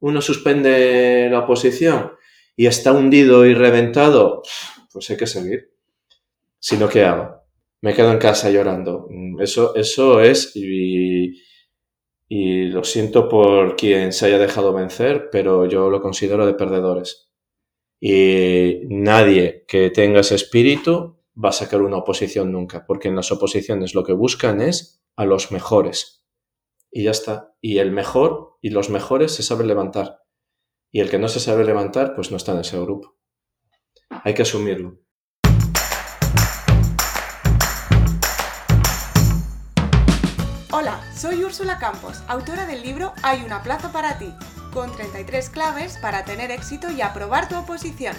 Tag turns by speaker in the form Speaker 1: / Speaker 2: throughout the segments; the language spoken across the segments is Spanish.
Speaker 1: uno suspende la oposición y está hundido y reventado, pues hay que seguir. Si no, ¿qué hago? Me quedo en casa llorando. Mm, eso, eso es, y, y lo siento por quien se haya dejado vencer, pero yo lo considero de perdedores. Y nadie que tenga ese espíritu va a sacar una oposición nunca, porque en las oposiciones lo que buscan es a los mejores. Y ya está. Y el mejor y los mejores se saben levantar. Y el que no se sabe levantar, pues no está en ese grupo. Hay que asumirlo.
Speaker 2: Hola, soy Úrsula Campos, autora del libro Hay una plaza para ti, con 33 claves para tener éxito y aprobar tu oposición.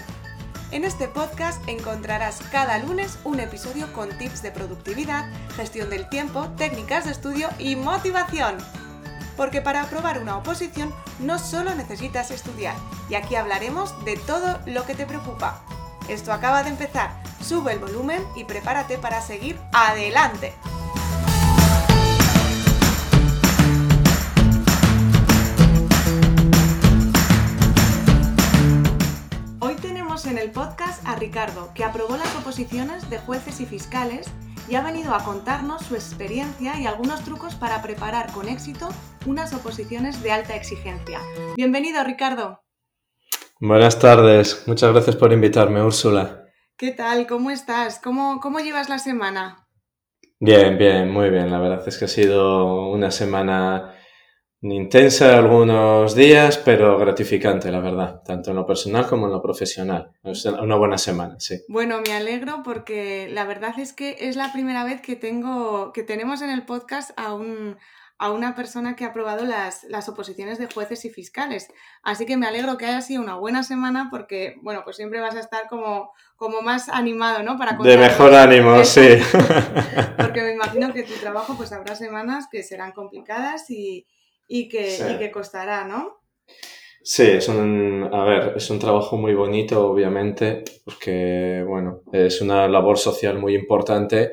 Speaker 2: En este podcast encontrarás cada lunes un episodio con tips de productividad, gestión del tiempo, técnicas de estudio y motivación. Porque para aprobar una oposición no solo necesitas estudiar, y aquí hablaremos de todo lo que te preocupa. Esto acaba de empezar, sube el volumen y prepárate para seguir adelante. El podcast a Ricardo, que aprobó las oposiciones de jueces y fiscales y ha venido a contarnos su experiencia y algunos trucos para preparar con éxito unas oposiciones de alta exigencia. Bienvenido, Ricardo.
Speaker 1: Buenas tardes, muchas gracias por invitarme, Úrsula.
Speaker 2: ¿Qué tal? ¿Cómo estás? ¿Cómo, cómo llevas la semana?
Speaker 1: Bien, bien, muy bien. La verdad es que ha sido una semana Intensa algunos días, pero gratificante, la verdad, tanto en lo personal como en lo profesional. Es una buena semana, sí.
Speaker 2: Bueno, me alegro porque la verdad es que es la primera vez que tengo, que tenemos en el podcast a un, a una persona que ha aprobado las, las, oposiciones de jueces y fiscales. Así que me alegro que haya sido una buena semana porque, bueno, pues siempre vas a estar como, como más animado, ¿no?
Speaker 1: Para de mejor ánimo, sí.
Speaker 2: porque me imagino que tu trabajo, pues habrá semanas que serán complicadas y y que, costará, ¿no?
Speaker 1: Sí, es un, a ver, es un trabajo muy bonito, obviamente, porque, bueno, es una labor social muy importante,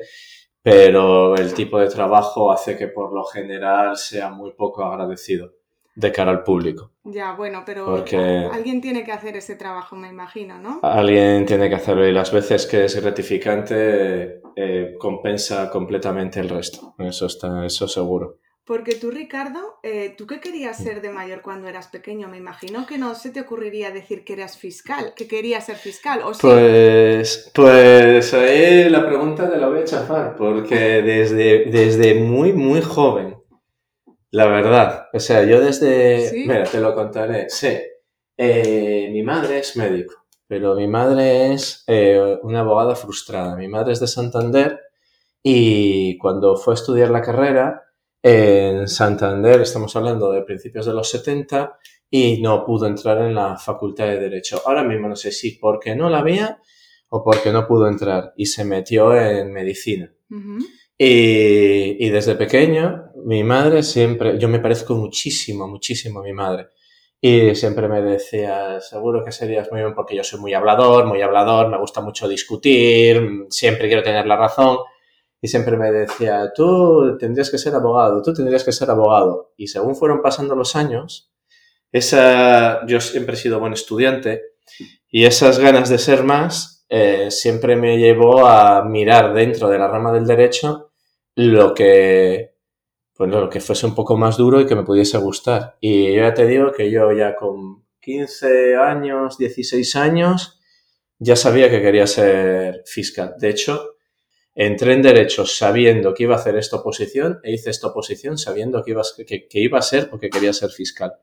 Speaker 1: pero el tipo de trabajo hace que por lo general sea muy poco agradecido de cara al público.
Speaker 2: Ya, bueno, pero alguien tiene que hacer ese trabajo, me imagino, ¿no?
Speaker 1: Alguien tiene que hacerlo y las veces que es gratificante eh, compensa completamente el resto, eso está, eso seguro.
Speaker 2: Porque tú, Ricardo, eh, ¿tú qué querías ser de mayor cuando eras pequeño? Me imagino que no se te ocurriría decir que eras fiscal, que querías ser fiscal, ¿o
Speaker 1: Pues, pues ahí la pregunta te la voy a chafar, porque desde, desde muy, muy joven, la verdad, o sea, yo desde... Mira, te lo contaré, sí. Eh, mi madre es médico, pero mi madre es eh, una abogada frustrada. Mi madre es de Santander y cuando fue a estudiar la carrera en Santander, estamos hablando de principios de los 70, y no pudo entrar en la Facultad de Derecho. Ahora mismo no sé si porque no la había o porque no pudo entrar y se metió en medicina. y, y, desde pequeño, mi madre siempre, yo me parezco muchísimo, muchísimo a mi madre. Y siempre me decía, seguro que serías muy bien porque yo soy muy hablador, muy hablador, me gusta mucho discutir, siempre quiero tener la razón siempre me decía, tú tendrías que ser abogado, tú tendrías que ser abogado. Y según fueron pasando los años, esa, yo siempre he sido buen estudiante y esas ganas de ser más eh, siempre me llevó a mirar dentro de la rama del derecho lo que, pues lo que fuese un poco más duro y que me pudiese gustar. Y ya te digo que yo ya con 15 años, 16 años, ya sabía que quería ser fiscal. De hecho, entré en derechos sabiendo que iba a hacer esta oposición e hice esta oposición sabiendo que iba, que, iba a ser porque quería ser fiscal.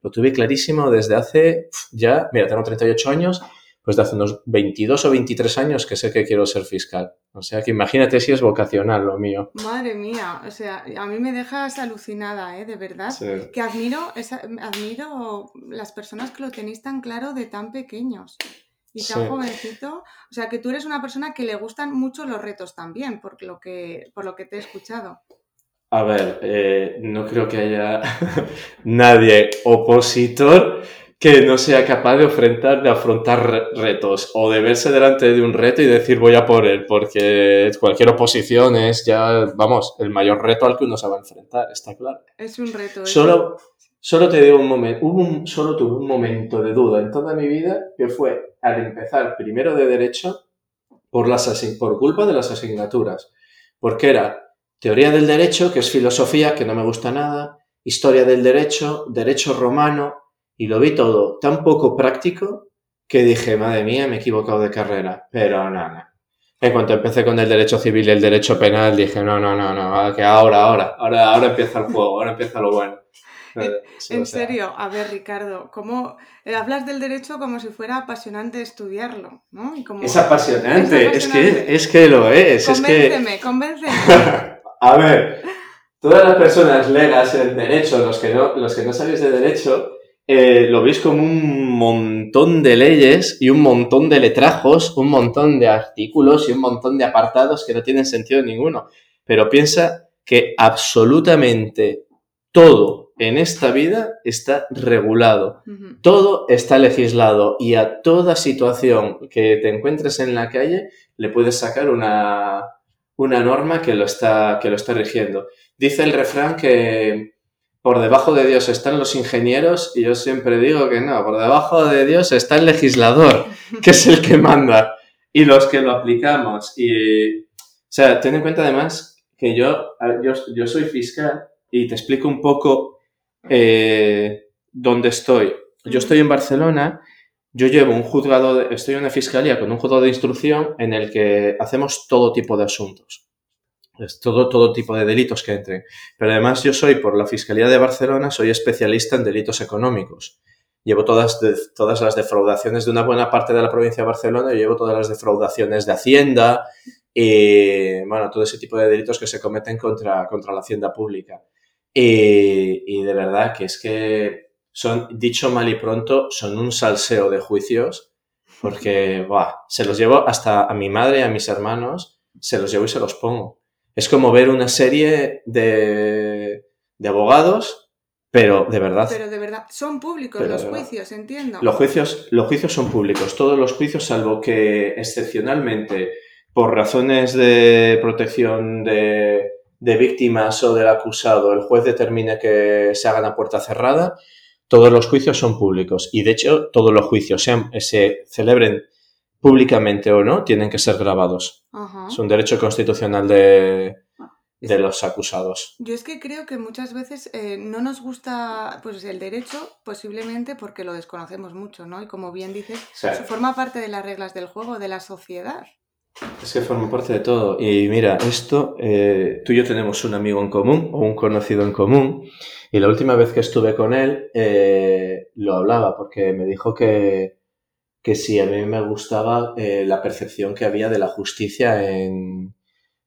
Speaker 1: Lo tuve clarísimo desde hace ya, mira, tengo 38 años, pues de hace unos 22 o 23 años que sé que quiero ser fiscal. O sea que imagínate si es vocacional lo mío.
Speaker 2: Madre mía, o sea, a mí me dejas alucinada, ¿eh? De verdad. Que admiro, admiro las personas que lo tenéis tan claro de tan pequeños y tan jovencito. O sea, que tú eres una persona que le gustan mucho los retos también, por lo que, por lo que te he escuchado.
Speaker 1: A ver, eh, no creo que haya nadie opositor que no sea capaz de afrontar, de afrontar retos o de verse delante de un reto y decir voy a por él, porque cualquier oposición es ya, vamos, el mayor reto al que uno se va a enfrentar, está claro.
Speaker 2: Es un reto.
Speaker 1: Solo, Solo te digo un momento, un, solo tuve un momento de duda en toda mi vida que fue al empezar primero de derecho por, las, por culpa de las asignaturas. Porque era teoría del derecho, que es filosofía, que no me gusta nada, historia del derecho, derecho romano, y lo vi todo tan poco práctico que dije, madre mía, me he equivocado de carrera. Pero nada. En cuanto empecé con el derecho civil y el derecho penal, dije, no, no, no, no, que ahora, ahora, ahora, ahora empieza el juego, ahora empieza lo bueno.
Speaker 2: En serio, a ver, Ricardo, ¿cómo eh, hablas del derecho como si fuera apasionante estudiarlo? ¿no?
Speaker 1: es, apasionante, es, que, es que lo es.
Speaker 2: Convénceme, es convénceme.
Speaker 1: a ver, todas las personas legas en derecho, los que no, los que no sabéis de derecho, eh, lo veis como un montón de leyes y un montón de letrajos, un montón de artículos y un montón de apartados que no tienen sentido ninguno. Pero piensa que absolutamente todo en esta vida está regulado, todo está legislado y a toda situación que te encuentres en la calle le puedes sacar una, una norma que lo, está, que lo está rigiendo. Dice el refrán que por debajo de Dios están los ingenieros y yo siempre digo que no, por debajo de Dios está el legislador, que es el que manda y los que lo aplicamos. Y, o sea, ten en cuenta además que yo, yo, yo soy fiscal y te explico un poco eh, dónde estoy. Yo estoy en Barcelona, yo llevo un juzgado, estoy en una fiscalía con un juzgado de instrucción en el que hacemos todo tipo de asuntos. Es todo, todo tipo de delitos que entren. Pero además yo soy, por la Fiscalía de Barcelona, soy especialista en delitos económicos. Llevo todas, todas las defraudaciones de una buena parte de la provincia de Barcelona, llevo todas las defraudaciones de Hacienda y, bueno, todo ese tipo de delitos que se cometen contra, contra la Hacienda pública. Y, de verdad que es que son, dicho mal y pronto, son un salseo de juicios porque se los llevo hasta a mi madre y a mis hermanos, se los llevo y se los pongo. Es como ver una serie de, de abogados, pero de verdad.
Speaker 2: Pero de verdad, son públicos los juicios, entiendo.
Speaker 1: Los juicios, los juicios son públicos, todos los juicios, salvo que excepcionalmente, por razones de protección de, de víctimas o del acusado el juez determine que se hagan a puerta cerrada, todos los juicios son públicos. Y de hecho, todos los juicios, sean, se celebren públicamente o no, tienen que ser grabados. Es un derecho constitucional de, de los acusados.
Speaker 2: Yo es que creo que muchas veces eh, no nos gusta pues el derecho, posiblemente porque lo desconocemos mucho, ¿no? Y como bien dices, forma parte de las reglas del juego, de la sociedad.
Speaker 1: Es que forma parte de todo. Y mira, esto, eh, tú y yo tenemos un amigo en común o un conocido en común. Y la última vez que estuve con él, eh, lo hablaba porque me dijo que, que sí, a mí me gustaba eh, la percepción que había de la justicia en,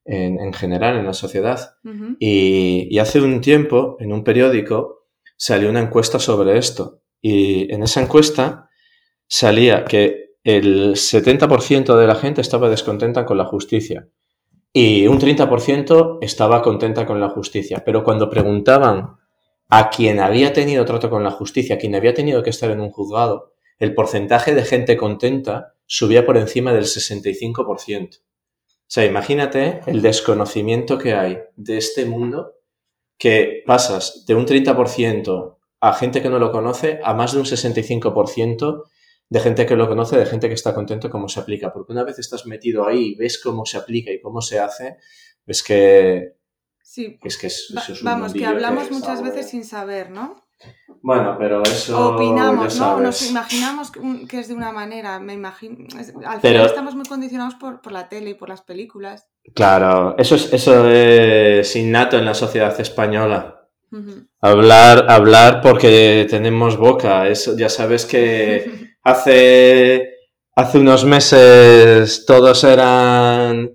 Speaker 1: en, general en la sociedad. y, y hace un tiempo, en un periódico, salió una encuesta sobre esto. Y en esa encuesta salía que el 70% de la gente estaba descontenta con la justicia y un 30% estaba contenta con la justicia. Pero cuando preguntaban a quien había tenido trato con la justicia, a quien había tenido que estar en un juzgado, el porcentaje de gente contenta subía por encima del 65%. O sea, imagínate el desconocimiento que hay de este mundo que pasas de un 30% a gente que no lo conoce a más de un 65% de gente que lo conoce, de gente que está contento cómo se aplica. Porque una vez estás metido ahí y ves cómo se aplica y cómo se hace, ves que...
Speaker 2: Sí.
Speaker 1: Es que es,
Speaker 2: Vamos, que hablamos muchas veces sin saber, ¿no?
Speaker 1: Bueno, pero eso.
Speaker 2: Opinamos, ¿no? Nos imaginamos que es de una manera. Me imagino. Al final estamos muy condicionados por, la tele y por las películas.
Speaker 1: Claro, eso es, eso es innato en la sociedad española. Hablar, hablar porque tenemos boca. Eso, ya sabes que Hace, hace unos meses todos eran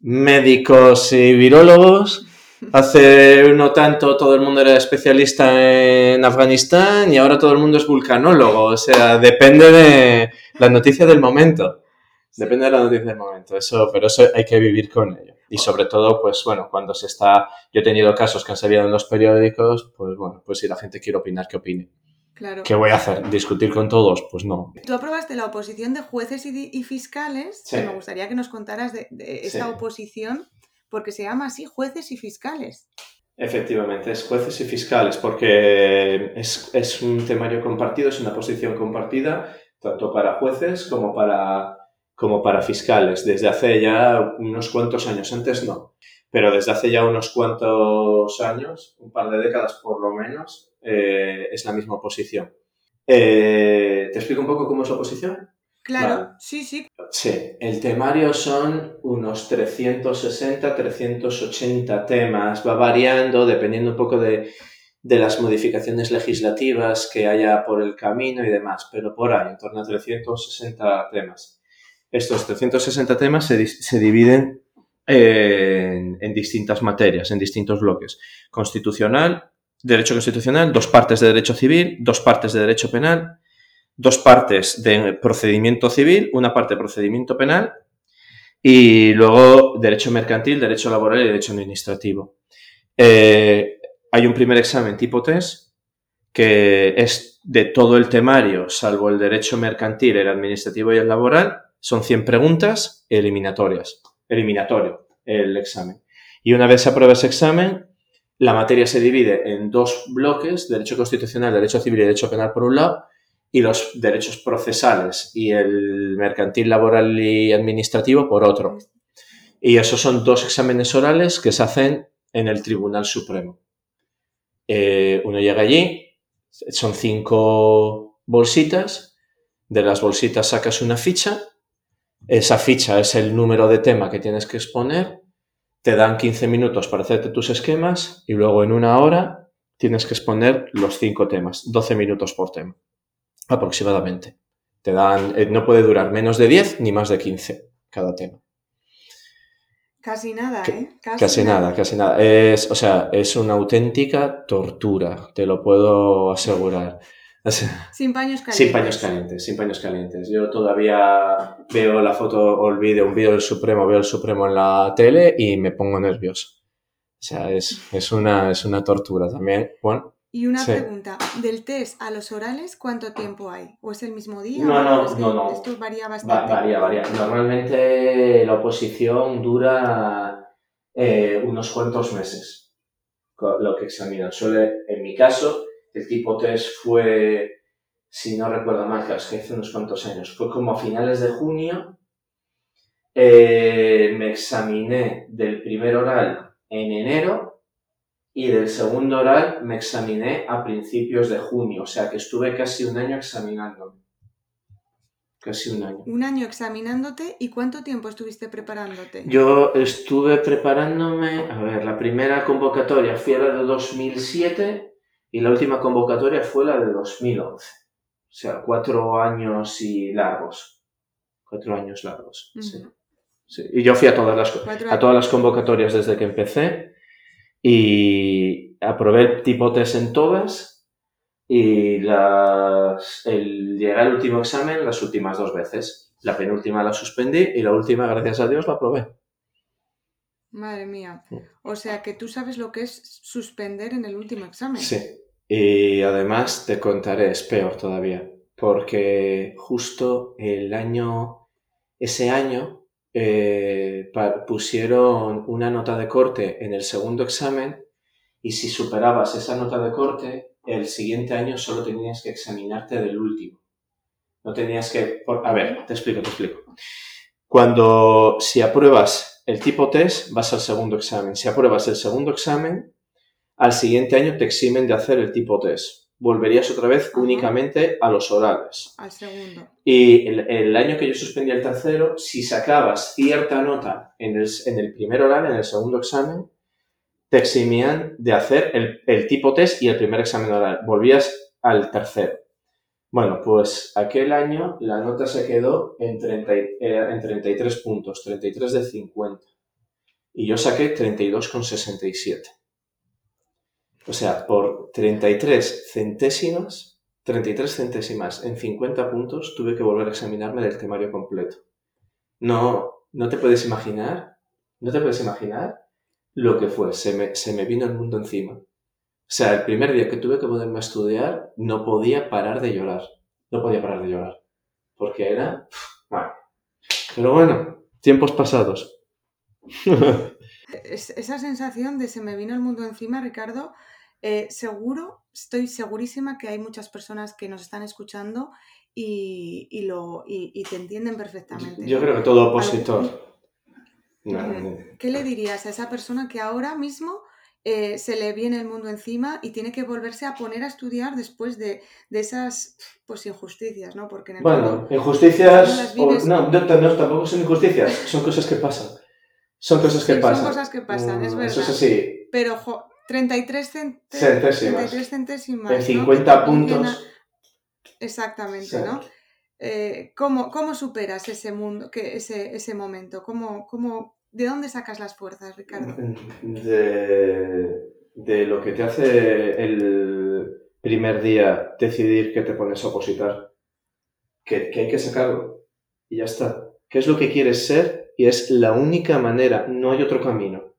Speaker 1: médicos y virólogos. Hace no tanto todo el mundo era especialista en Afganistán y ahora todo el mundo es vulcanólogo. O sea, depende de la noticia del momento. Depende de la noticia del momento. Eso, pero eso hay que vivir con ello. Y sobre todo, pues bueno, cuando se está. Yo he tenido casos que han salido en los periódicos, pues bueno, pues si la gente quiere opinar, que opine. ¿Qué voy a hacer? ¿Discutir con todos? Pues no.
Speaker 2: Tú aprobaste la oposición de jueces y, fiscales. me gustaría que nos contaras de, esta oposición, porque se llama así, jueces y fiscales.
Speaker 1: Efectivamente, es jueces y fiscales, porque es, un temario compartido, es una posición compartida, tanto para jueces como para, como para fiscales. Desde hace ya unos cuantos años, antes no, pero desde hace ya unos cuantos años, un par de décadas por lo menos, eh, es la misma posición. Eh, ¿Te explico un poco cómo es la posición?
Speaker 2: Claro, sí, sí.
Speaker 1: Sí, el temario son unos 360, 380 temas, va variando dependiendo un poco de, las modificaciones legislativas que haya por el camino y demás, pero por ahí, en torno a 360 temas. Estos 360 temas se, dividen en, distintas materias, en distintos bloques. Constitucional, derecho constitucional, dos partes de derecho civil, dos partes de derecho penal, dos partes de procedimiento civil, una parte de procedimiento penal y luego derecho mercantil, derecho laboral y derecho administrativo. Eh, hay un primer examen tipo test que es de todo el temario, salvo el derecho mercantil, el administrativo y el laboral, son 100 preguntas eliminatorias, eliminatorio el examen. Y una vez se aprueba ese examen, la materia se divide en dos bloques, derecho constitucional, derecho civil y derecho penal por un lado, y los derechos procesales y el mercantil, laboral y administrativo por otro. Y esos son dos exámenes orales que se hacen en el Tribunal Supremo. Eh, uno llega allí, son cinco bolsitas, de las bolsitas sacas una ficha, esa ficha es el número de tema que tienes que exponer, te dan 15 minutos para hacerte tus esquemas y luego en una hora tienes que exponer los cinco temas, 12 minutos por tema aproximadamente. Te dan, eh, no puede durar menos de 10 ni más de 15 cada tema.
Speaker 2: Casi nada, ¿eh?
Speaker 1: Casi, nada. casi nada. Es, o sea, es una auténtica tortura, te lo puedo asegurar.
Speaker 2: Sin paños calientes.
Speaker 1: Sin paños calientes, sin paños calientes. Yo todavía veo la foto o el vídeo, un vídeo del Supremo, veo el Supremo en la tele y me pongo nervioso. O sea, es, es, una, es una tortura también. Bueno,
Speaker 2: y una pregunta, del test a los orales, ¿cuánto tiempo hay? ¿O es el mismo día?
Speaker 1: No, no, no, no.
Speaker 2: Esto varía bastante.
Speaker 1: varía, varía. Normalmente la oposición dura eh, unos cuantos meses, lo que examinan. Suele, en mi caso, el tipo test fue, si no recuerdo mal, que hace unos cuantos años, fue como a finales de junio. Eh, me examiné del primer oral en enero y del segundo oral me examiné a principios de junio, o sea que estuve casi un año examinándome. Casi un año.
Speaker 2: Un año examinándote y cuánto tiempo estuviste preparándote?
Speaker 1: Yo estuve preparándome, a ver, la primera convocatoria fue la de 2007 y la última convocatoria fue la de 2011. O sea, cuatro años y largos. Cuatro años largos. sí. Y yo fui a todas las, a todas las convocatorias desde que empecé y aprobé el tipo test en todas y las, el, llegué al último examen las últimas dos veces. La penúltima la suspendí y la última, gracias a Dios, la aprobé.
Speaker 2: Madre mía. O sea que tú sabes lo que es suspender en el último examen.
Speaker 1: Sí. Y además te contaré, es peor todavía, porque justo el año, ese año, eh, pusieron una nota de corte en el segundo examen y si superabas esa nota de corte, el siguiente año solo tenías que examinarte del último. No tenías que... a ver, te explico, te explico. Cuando, si apruebas el tipo test, vas al segundo examen. Si apruebas el segundo examen, al siguiente año te eximen de hacer el tipo test volverías otra vez únicamente a los orales.
Speaker 2: Al segundo.
Speaker 1: Y el, año que yo suspendí el tercero, si sacabas cierta nota en el, en el primer oral, en el segundo examen, te eximían de hacer el, tipo test y el primer examen oral. Volvías al tercero. Bueno, pues aquel año la nota se quedó en, 30, en 33 puntos, 33 de 50. Y yo saqué 32,67. O sea, por 33 centésimas, 33 centésimas en 50 puntos, tuve que volver a examinarme del temario completo. No, no te puedes imaginar, no te puedes imaginar lo que fue. Se me, se me vino el mundo encima. O sea, el primer día que tuve que ponerme a estudiar, no podía parar de llorar. No podía parar de llorar. Porque era... Bueno. Pero bueno, tiempos pasados.
Speaker 2: esa sensación de se me vino el mundo encima, Ricardo, eh, seguro, estoy segurísima que hay muchas personas que nos están escuchando y, lo, y, te entienden perfectamente.
Speaker 1: Yo creo que todo opositor.
Speaker 2: ¿Qué le dirías a esa persona que ahora mismo eh, se le viene el mundo encima y tiene que volverse a poner a estudiar después de, esas pues, injusticias, ¿no?
Speaker 1: Porque bueno, injusticias, no, tampoco son injusticias, son cosas que pasan. Son cosas que pasan.
Speaker 2: Son cosas que pasan, es verdad.
Speaker 1: Eso es así.
Speaker 2: Pero 33
Speaker 1: centésimas. En 50 puntos.
Speaker 2: Exactamente, ¿no? Eh, ¿cómo, ¿cómo, superas ese mundo, que, ese, ese momento? ¿Cómo, ¿Cómo, ¿De dónde sacas las fuerzas, Ricardo?
Speaker 1: De, de lo que te hace el primer día decidir que te pones a opositar. Que, que hay que sacarlo. Y ya está. ¿Qué es lo que quieres ser? Y es la única manera. No hay otro camino.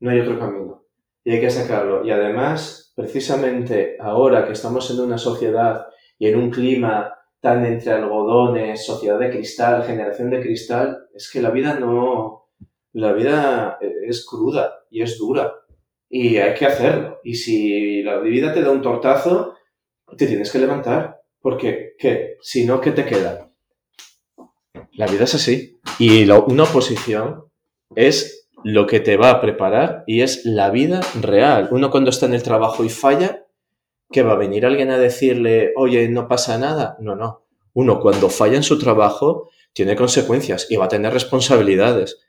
Speaker 1: No hay otro camino. Y hay que sacarlo. Y además, precisamente ahora que estamos en una sociedad y en un clima tan entre algodones, sociedad de cristal, generación de cristal, es que la vida no, la vida es cruda y es dura y hay que hacerlo. Y si la vida te da un tortazo, te tienes que levantar, porque ¿qué? Si no, ¿qué te queda? La vida es así. Y una oposición es lo que te va a preparar y es la vida real. Uno cuando está en el trabajo y falla, ¿Que va a venir alguien a decirle, oye, no pasa nada? No, no. Uno cuando falla en su trabajo tiene consecuencias y va a tener responsabilidades.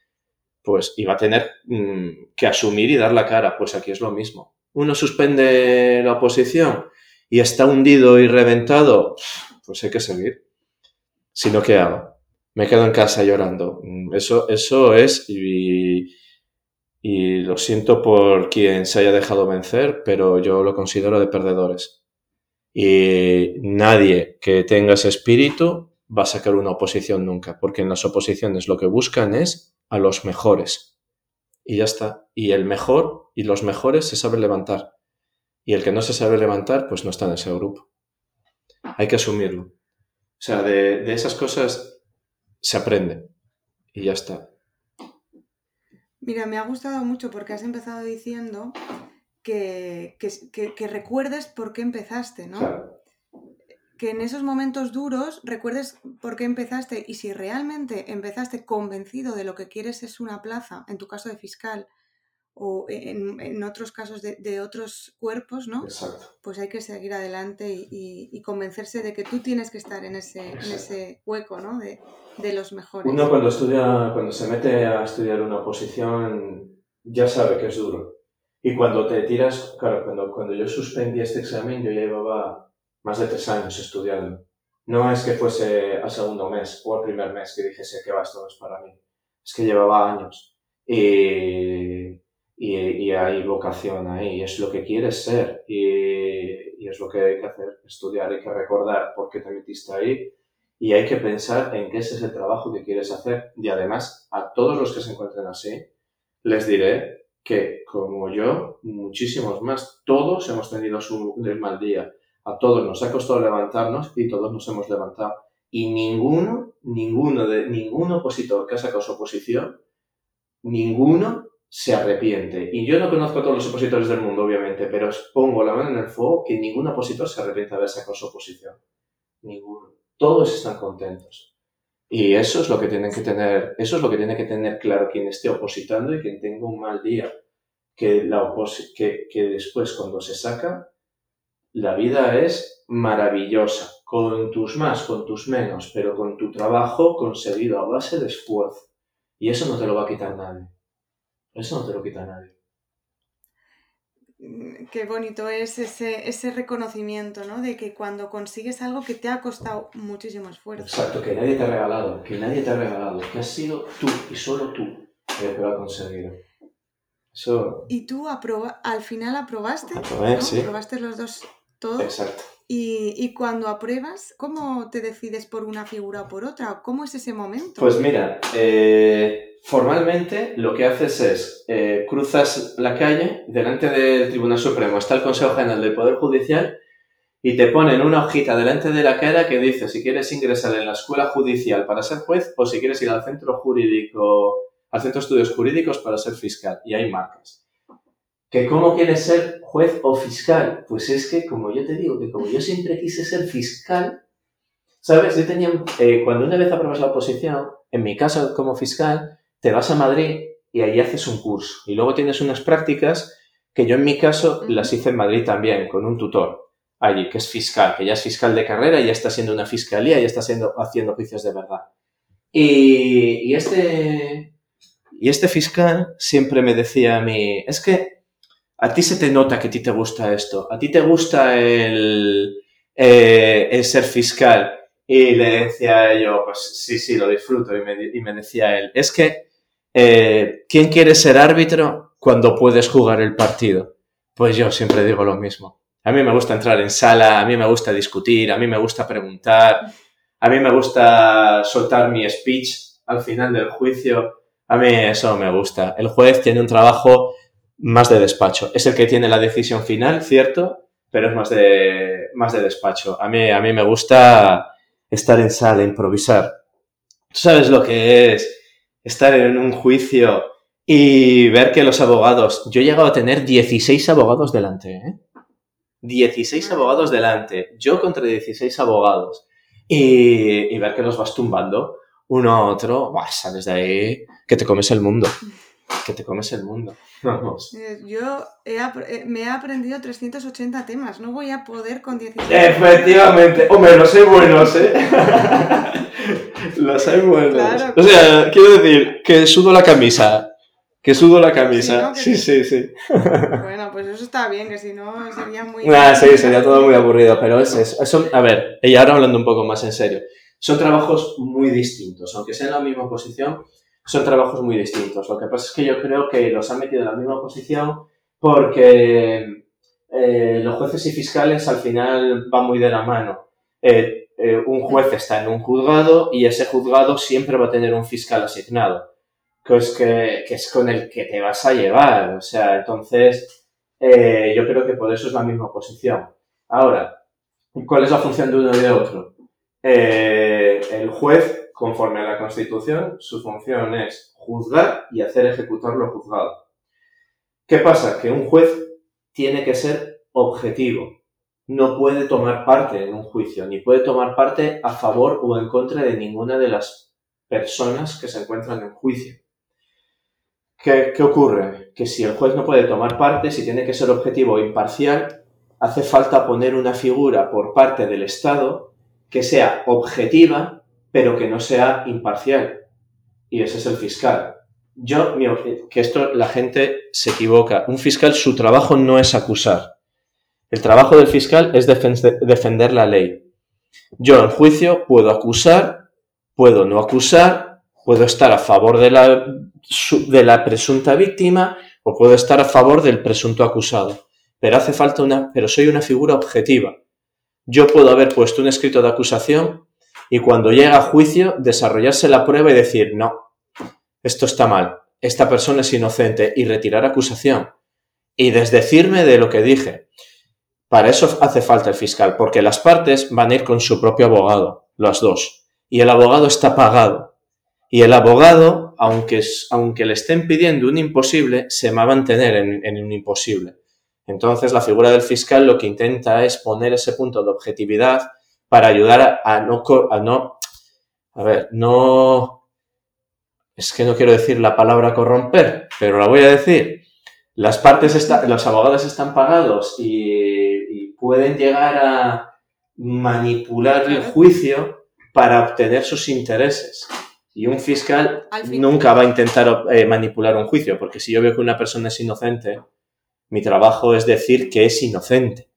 Speaker 1: Pues, va a tener mm, que asumir y dar la cara. Pues aquí es lo mismo. Uno suspende la oposición y está hundido y reventado, pues hay que seguir. Si no, ¿qué hago? Me quedo en casa llorando. Mm, eso, eso es, y, y lo siento por quien se haya dejado vencer, pero yo lo considero de perdedores. Y nadie que tenga ese espíritu va a sacar una oposición nunca, porque en las oposiciones lo que buscan es a los mejores. Y ya está. Y el mejor y los mejores se saben levantar. Y el que no se sabe levantar, pues no está en ese grupo. Hay que asumirlo. O sea, de, de esas cosas se aprende. Y ya está.
Speaker 2: Mira, me ha gustado mucho porque has empezado diciendo que, recuerdes por qué empezaste, ¿no? Que en esos momentos duros recuerdes por qué empezaste y si realmente empezaste convencido de lo que quieres es una plaza, en tu caso de fiscal, o en, otros casos de, otros cuerpos, ¿no? Pues hay que seguir adelante y, convencerse de que tú tienes que estar en ese, en ese hueco, ¿no? De, de, los mejores.
Speaker 1: Uno cuando estudia, cuando se mete a estudiar una posición, ya sabe que es duro. Y cuando te tiras, claro, cuando, cuando yo suspendí este examen, yo ya llevaba más de tres años estudiando. No es que fuese al segundo mes o al primer mes que dijese que va, esto no es para mí. Es que llevaba años. Y y, hay vocación ahí, es lo que quieres ser y, es lo que hay que hacer, estudiar, hay que recordar por qué te metiste ahí y hay que pensar en qué es ese trabajo que quieres hacer. Y además, a todos los que se encuentren así, les diré que, como yo, muchísimos más, todos hemos tenido su mal día, a todos nos ha costado levantarnos y todos nos hemos levantado. Y ninguno, ninguno de ningún opositor que ha sacado su oposición, ninguno se arrepiente. Y yo no conozco a todos los opositores del mundo, obviamente, pero pongo la mano en el fuego que ningún opositor se arrepiente de haber sacado su oposición. Ninguno. Todos están contentos. Y eso es lo que tienen que tener, eso es lo que tiene que tener claro quien esté opositando y quien tenga un mal día. Que, la que, que después, cuando se saca, la vida es maravillosa, con tus más, con tus menos, pero con tu trabajo conseguido a base de esfuerzo. Y eso no te lo va a quitar nadie. Eso no te lo quita nadie.
Speaker 2: Mm, qué bonito es ese, ese reconocimiento, ¿no? De que cuando consigues algo que te ha costado muchísimo esfuerzo.
Speaker 1: Exacto, que nadie te ha regalado, que nadie te ha regalado, que has sido tú y solo tú el que lo ha conseguido. Eso...
Speaker 2: Y tú al final aprobaste,
Speaker 1: sí.
Speaker 2: Aprobaste los dos todo.
Speaker 1: Exacto.
Speaker 2: Y, y, cuando apruebas, ¿cómo te decides por una figura o por otra? ¿Cómo es ese momento?
Speaker 1: Pues mira, eh, Formalmente lo que haces es, eh, cruzas la calle, delante del Tribunal Supremo está el Consejo General del Poder Judicial y te ponen una hojita delante de la cara que dice si quieres ingresar en la escuela judicial para ser juez o si quieres ir al centro jurídico al Centro de Estudios Jurídicos para ser fiscal y hay marcas. ¿Que cómo quieres ser juez o fiscal? Pues es que, como yo te digo, que como yo siempre quise ser fiscal, ¿sabes? Yo tenía, eh, cuando una vez apruebas la oposición, en mi caso como fiscal, te vas a Madrid y ahí haces un curso. Y luego tienes unas prácticas que yo en mi caso las hice en Madrid también, con un tutor allí, que es fiscal, que ya es fiscal de carrera ya está siendo una fiscalía ya está siendo, haciendo juicios de verdad. Y, y, este, y este fiscal siempre me decía a mí, es que a ti se te nota que a ti te gusta esto, a ti te gusta el, eh, el ser fiscal. Y le decía yo, pues sí, sí, lo disfruto. Y me, y me decía él, es que, eh, ¿quién quiere ser árbitro cuando puedes jugar el partido? Pues yo siempre digo lo mismo. A mí me gusta entrar en sala, a mí me gusta discutir, a mí me gusta preguntar, a mí me gusta soltar mi speech al final del juicio. A mí eso me gusta. El juez tiene un trabajo más de despacho. Es el que tiene la decisión final, cierto, pero es más de, más de despacho. A mí, a mí me gusta estar en sala, improvisar. ¿Tú sabes lo que es estar en un juicio y ver que los abogados... Yo he llegado a tener 16 abogados delante, ¿eh? 16 abogados delante, yo contra 16 abogados. Y, y ver que los vas tumbando uno a otro, ¡buah! sales de ahí que te comes el mundo que te comes el mundo. Vamos.
Speaker 2: Eh, yo eh, me he aprendido 380 temas, no voy a poder con 16.
Speaker 1: Efectivamente, hombre, los hay buenos, ¿eh? los hay buenos. o sea, quiero decir, que sudo la camisa. Que sudo la camisa. Sí, sí, sí,
Speaker 2: Bueno, pues eso está bien, que si no sería muy.
Speaker 1: Ah, sí, sería todo muy aburrido, pero es eso. a ver, y ahora hablando un poco más en serio. Son trabajos muy distintos, aunque sean en la misma posición, son trabajos muy distintos. Lo que pasa es que yo creo que los han metido en la misma posición porque eh, los jueces y fiscales al final van muy de la mano. Eh, eh, un juez está en un juzgado y ese juzgado siempre va a tener un fiscal asignado, que es, que, que es con el que te vas a llevar. O sea, entonces yo creo que por eso es la misma posición. Ahora, ¿cuál es la función de uno y de otro? el juez Conforme a la Constitución, su función es juzgar y hacer ejecutar lo juzgado. ¿Qué pasa? Que un juez tiene que ser objetivo. No puede tomar parte en un juicio, ni puede tomar parte a favor o en contra de ninguna de las personas que se encuentran en juicio. ¿Qué, ¿Qué, ocurre? Que si el juez no puede tomar parte, si tiene que ser objetivo e imparcial, hace falta poner una figura por parte del Estado que sea objetiva pero que no sea imparcial. Y ese es el fiscal. Yo, que esto la gente se equivoca. Un fiscal, su trabajo no es acusar. El trabajo del fiscal es defender la ley. Yo en juicio puedo acusar, puedo no acusar, puedo estar a favor de la, de la presunta víctima o puedo estar a favor del presunto acusado. Pero hace falta una, pero soy una figura objetiva. Yo puedo haber puesto un escrito de acusación y cuando llega a juicio desarrollarse la prueba y decir, no, esto está mal, esta persona es inocente y retirar acusación y desdecirme de lo que dije. Para eso hace falta el fiscal, porque las partes van a ir con su propio abogado, las dos, y el abogado está pagado. Y el abogado, aunque, aunque le estén pidiendo un imposible, se va a mantener en, en un imposible. Entonces, la figura del fiscal lo que intenta es poner ese punto de objetividad para ayudar a, no, a no, a ver, no, es que no quiero decir la palabra corromper, pero la voy a decir. Las partes, están, los abogados están pagados y, pueden llegar a manipular el juicio para obtener sus intereses. Y un fiscal nunca va a intentar eh, manipular un juicio, porque si yo veo que una persona es inocente, mi trabajo es decir que es inocente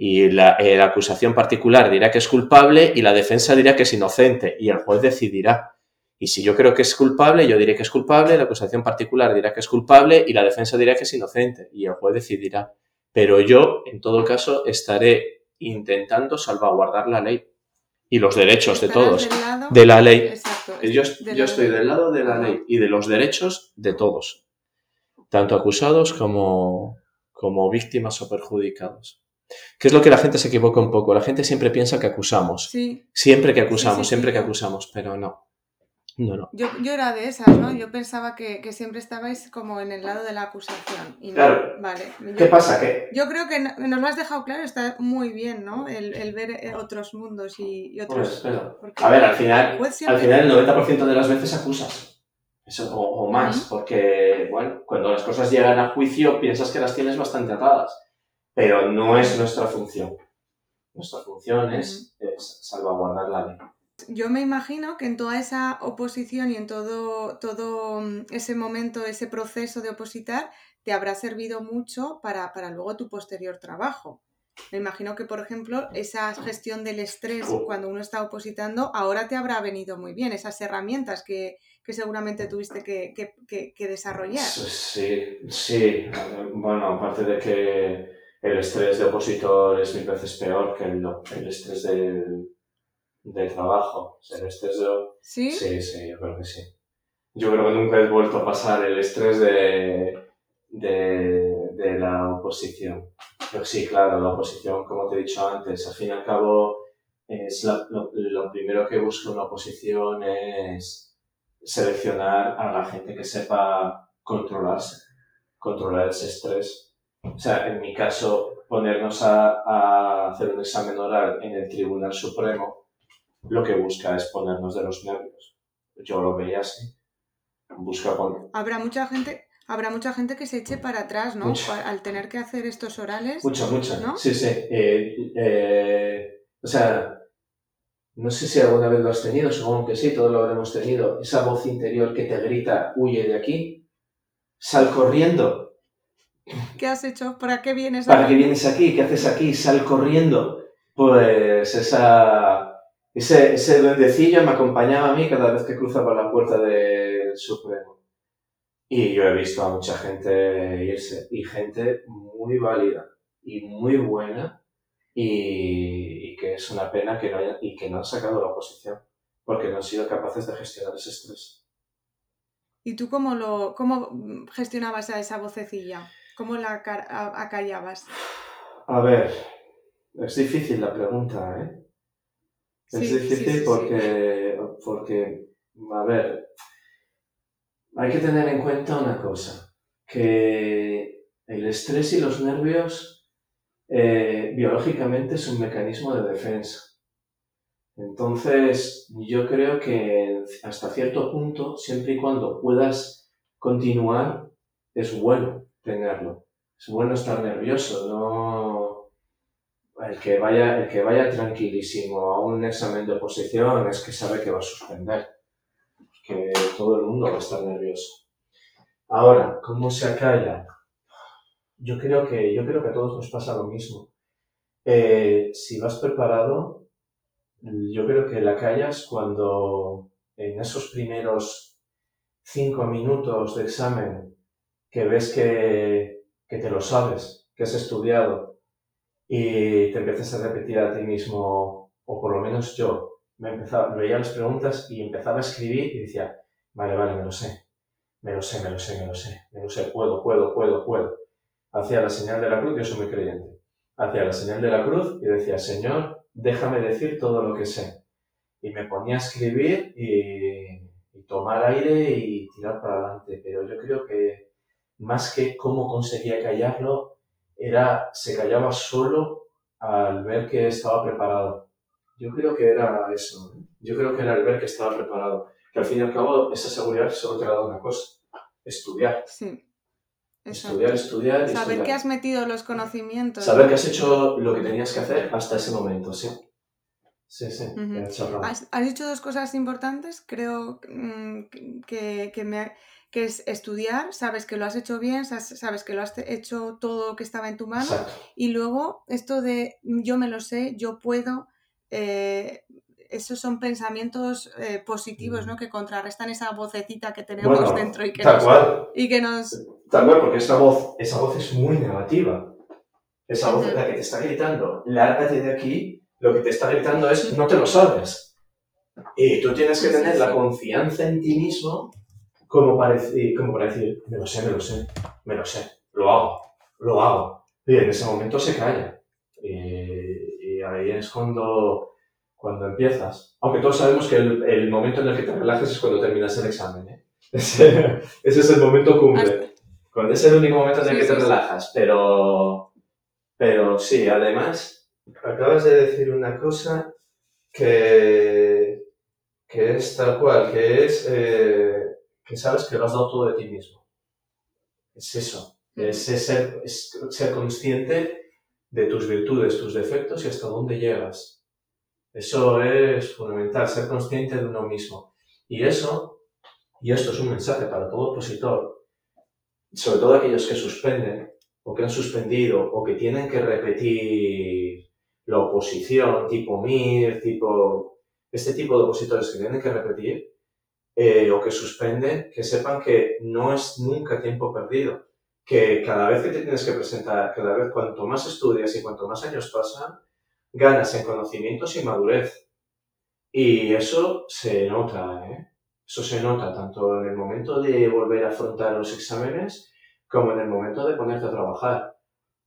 Speaker 1: y eh, la, acusación particular dirá que es culpable y la defensa dirá que es inocente y el juez decidirá. Y si yo creo que es culpable, yo diré que es culpable, la acusación particular dirá que es culpable y la defensa dirá que es inocente y el juez decidirá. Pero yo, en todo caso, estaré intentando salvaguardar la ley y los derechos de todos. de la ley. yo, yo estoy del lado de la ley y de los derechos de todos, tanto acusados como, como víctimas o perjudicados. ¿Qué es lo que la gente se equivoca un poco? La gente siempre piensa que acusamos. Siempre que acusamos, siempre que acusamos, pero no. No, no.
Speaker 2: Yo, yo era de esas, ¿no? Yo pensaba que, que, siempre estabais como en el lado de la acusación. Y
Speaker 1: claro.
Speaker 2: Vale.
Speaker 1: ¿Qué pasa? ¿Qué?
Speaker 2: Yo creo que nos lo has dejado claro, está muy bien, ¿no? El, el ver eh, otros mundos y, y otros...
Speaker 1: Pues, pero, a ver, al final, al final el 90% de las veces acusas. Eso, o, o más, porque, bueno, cuando las cosas llegan a juicio piensas que las tienes bastante atadas, pero no es nuestra función. Nuestra función es, es salvaguardar la ley.
Speaker 2: Yo me imagino que en toda esa oposición y en todo, todo mm, ese momento, ese proceso de opositar, te habrá servido mucho para, para luego tu posterior trabajo. Me imagino que, por ejemplo, esa gestión del estrés cuando uno está opositando, ahora te habrá venido muy bien, esas herramientas que, que seguramente tuviste que, que, que, desarrollar.
Speaker 1: Sí, sí. Bueno, aparte de que el estrés de opositor es mil veces peor que el, el estrés del, del trabajo. el estrés de...
Speaker 2: ¿Sí?
Speaker 1: Sí, sí, yo creo que sí. Yo creo que nunca he vuelto a pasar el estrés de, de, de la oposición. Pero sí, claro, la oposición, como te he dicho antes, al fin y al cabo, es lo, lo, primero que busca una oposición es seleccionar a la gente que sepa controlarse, controlar ese estrés. O sea, en mi caso, ponernos a, a hacer un examen oral en el Tribunal Supremo lo que busca es ponernos de los nervios. Yo lo veía así. Busca con...
Speaker 2: Habrá mucha gente, habrá mucha gente que se eche para atrás, ¿no? Al tener que hacer estos orales.
Speaker 1: Mucha, mucha. ¿no? Sí, sí. Eh, eh, o sea, no sé si alguna vez lo has tenido, supongo que sí, todos lo habremos tenido. Esa voz interior que te grita, huye de aquí, sal corriendo.
Speaker 2: ¿Qué has hecho? ¿Para qué vienes
Speaker 1: aquí? ¿Para qué vienes aquí? ¿Qué haces aquí? Sal corriendo. Pues esa ese, ese duendecillo me acompañaba a mí cada vez que cruzaba la puerta del Supremo. Y yo he visto a mucha gente irse, y gente muy válida y muy buena, y, que es una pena que no haya, y que no han sacado la oposición, porque no han sido capaces de gestionar ese estrés.
Speaker 2: ¿Y tú cómo, lo, cómo gestionabas a esa vocecilla? ¿Cómo la acallabas?
Speaker 1: A ver, es difícil la pregunta, ¿eh? Es difícil porque, porque, a ver, hay que tener en cuenta una cosa, que el estrés y los nervios eh, biológicamente es un mecanismo de defensa. Entonces, yo creo que hasta cierto punto, siempre y cuando puedas continuar, es bueno Es bueno estar nervioso, no el que vaya, el que vaya tranquilísimo a un examen de oposición es que sabe que va a suspender. Que todo el mundo va a estar nervioso. Ahora, ¿cómo se acalla? Yo creo que, yo creo que a todos nos pasa lo mismo. Eh, si vas preparado, yo creo que la callas cuando en esos primeros cinco minutos de examen que ves que, que te lo sabes, que has estudiado, y te empiezas a repetir a ti mismo, o por lo menos yo, me empezaba, veía las preguntas y empezaba a escribir y decía, vale, vale, me lo sé, me lo sé, me lo sé, me lo sé, me lo sé, puedo, puedo, puedo, puedo. Hacía la señal de la cruz, yo soy muy creyente. Hacía la señal de la cruz y decía, Señor, déjame decir todo lo que sé. Y me ponía a escribir y, y tomar aire y tirar para adelante. Pero yo creo que más que cómo conseguía callarlo, era, se callaba solo al ver que estaba preparado. Yo creo que era eso, yo creo que era el ver que estaba preparado. Que al fin y al cabo esa seguridad solo te ha dado una cosa, estudiar.
Speaker 2: Sí.
Speaker 1: Estudiar, estudiar.
Speaker 2: Saber que has metido los conocimientos.
Speaker 1: Saber que has hecho lo que tenías que hacer hasta ese momento, sí. Sí, sí.
Speaker 2: has, has, dicho dos cosas importantes, creo mm, que, que me, que es estudiar, sabes que lo has hecho bien, sabes que lo has hecho todo lo que estaba en tu mano y luego esto de mm, yo me lo sé, yo puedo, eh, esos son pensamientos eh, positivos, ¿no? Mm. Que contrarrestan esa vocecita que tenemos dentro y que,
Speaker 1: tal nos, cual.
Speaker 2: y que nos...
Speaker 1: Tal cual, porque esa voz, esa voz es muy negativa. Esa voz es la que te está gritando, lárgate de aquí, lo que te está gritando es no te lo sabes. Y tú tienes que tener la confianza en ti mismo como para, decir, como para decir, me lo sé, me lo sé, me lo sé, lo hago, lo hago. Y en ese momento se calla. Y, ahí es cuando, cuando empiezas. Aunque todos sabemos que el, momento en el que te relajes es cuando terminas el examen. ¿eh? Ese, es el momento cumbre. Cuando es el único momento en el que te relajas. Pero, pero sí, además, acabas de decir una cosa que, que es tal cual, que es eh, que sabes que lo has dado todo de ti mismo. Es eso. Es, ser, es ser consciente de tus virtudes, tus defectos y hasta dónde llegas eso es fundamental, ser consciente de uno mismo. Y eso, y esto es un mensaje para todo opositor, sobre todo aquellos que suspenden o que han suspendido o que tienen que repetir la oposición, tipo MIR, tipo este tipo de opositores que tienen que repetir eh, o que suspenden, que sepan que no es nunca tiempo perdido, que cada vez que te tienes que presentar, cada vez cuanto más estudias y cuanto más años pasan, ganas en conocimientos y madurez. Y eso se nota, ¿eh? Eso se nota tanto en el momento de volver a afrontar los exámenes como en el momento de ponerte a trabajar.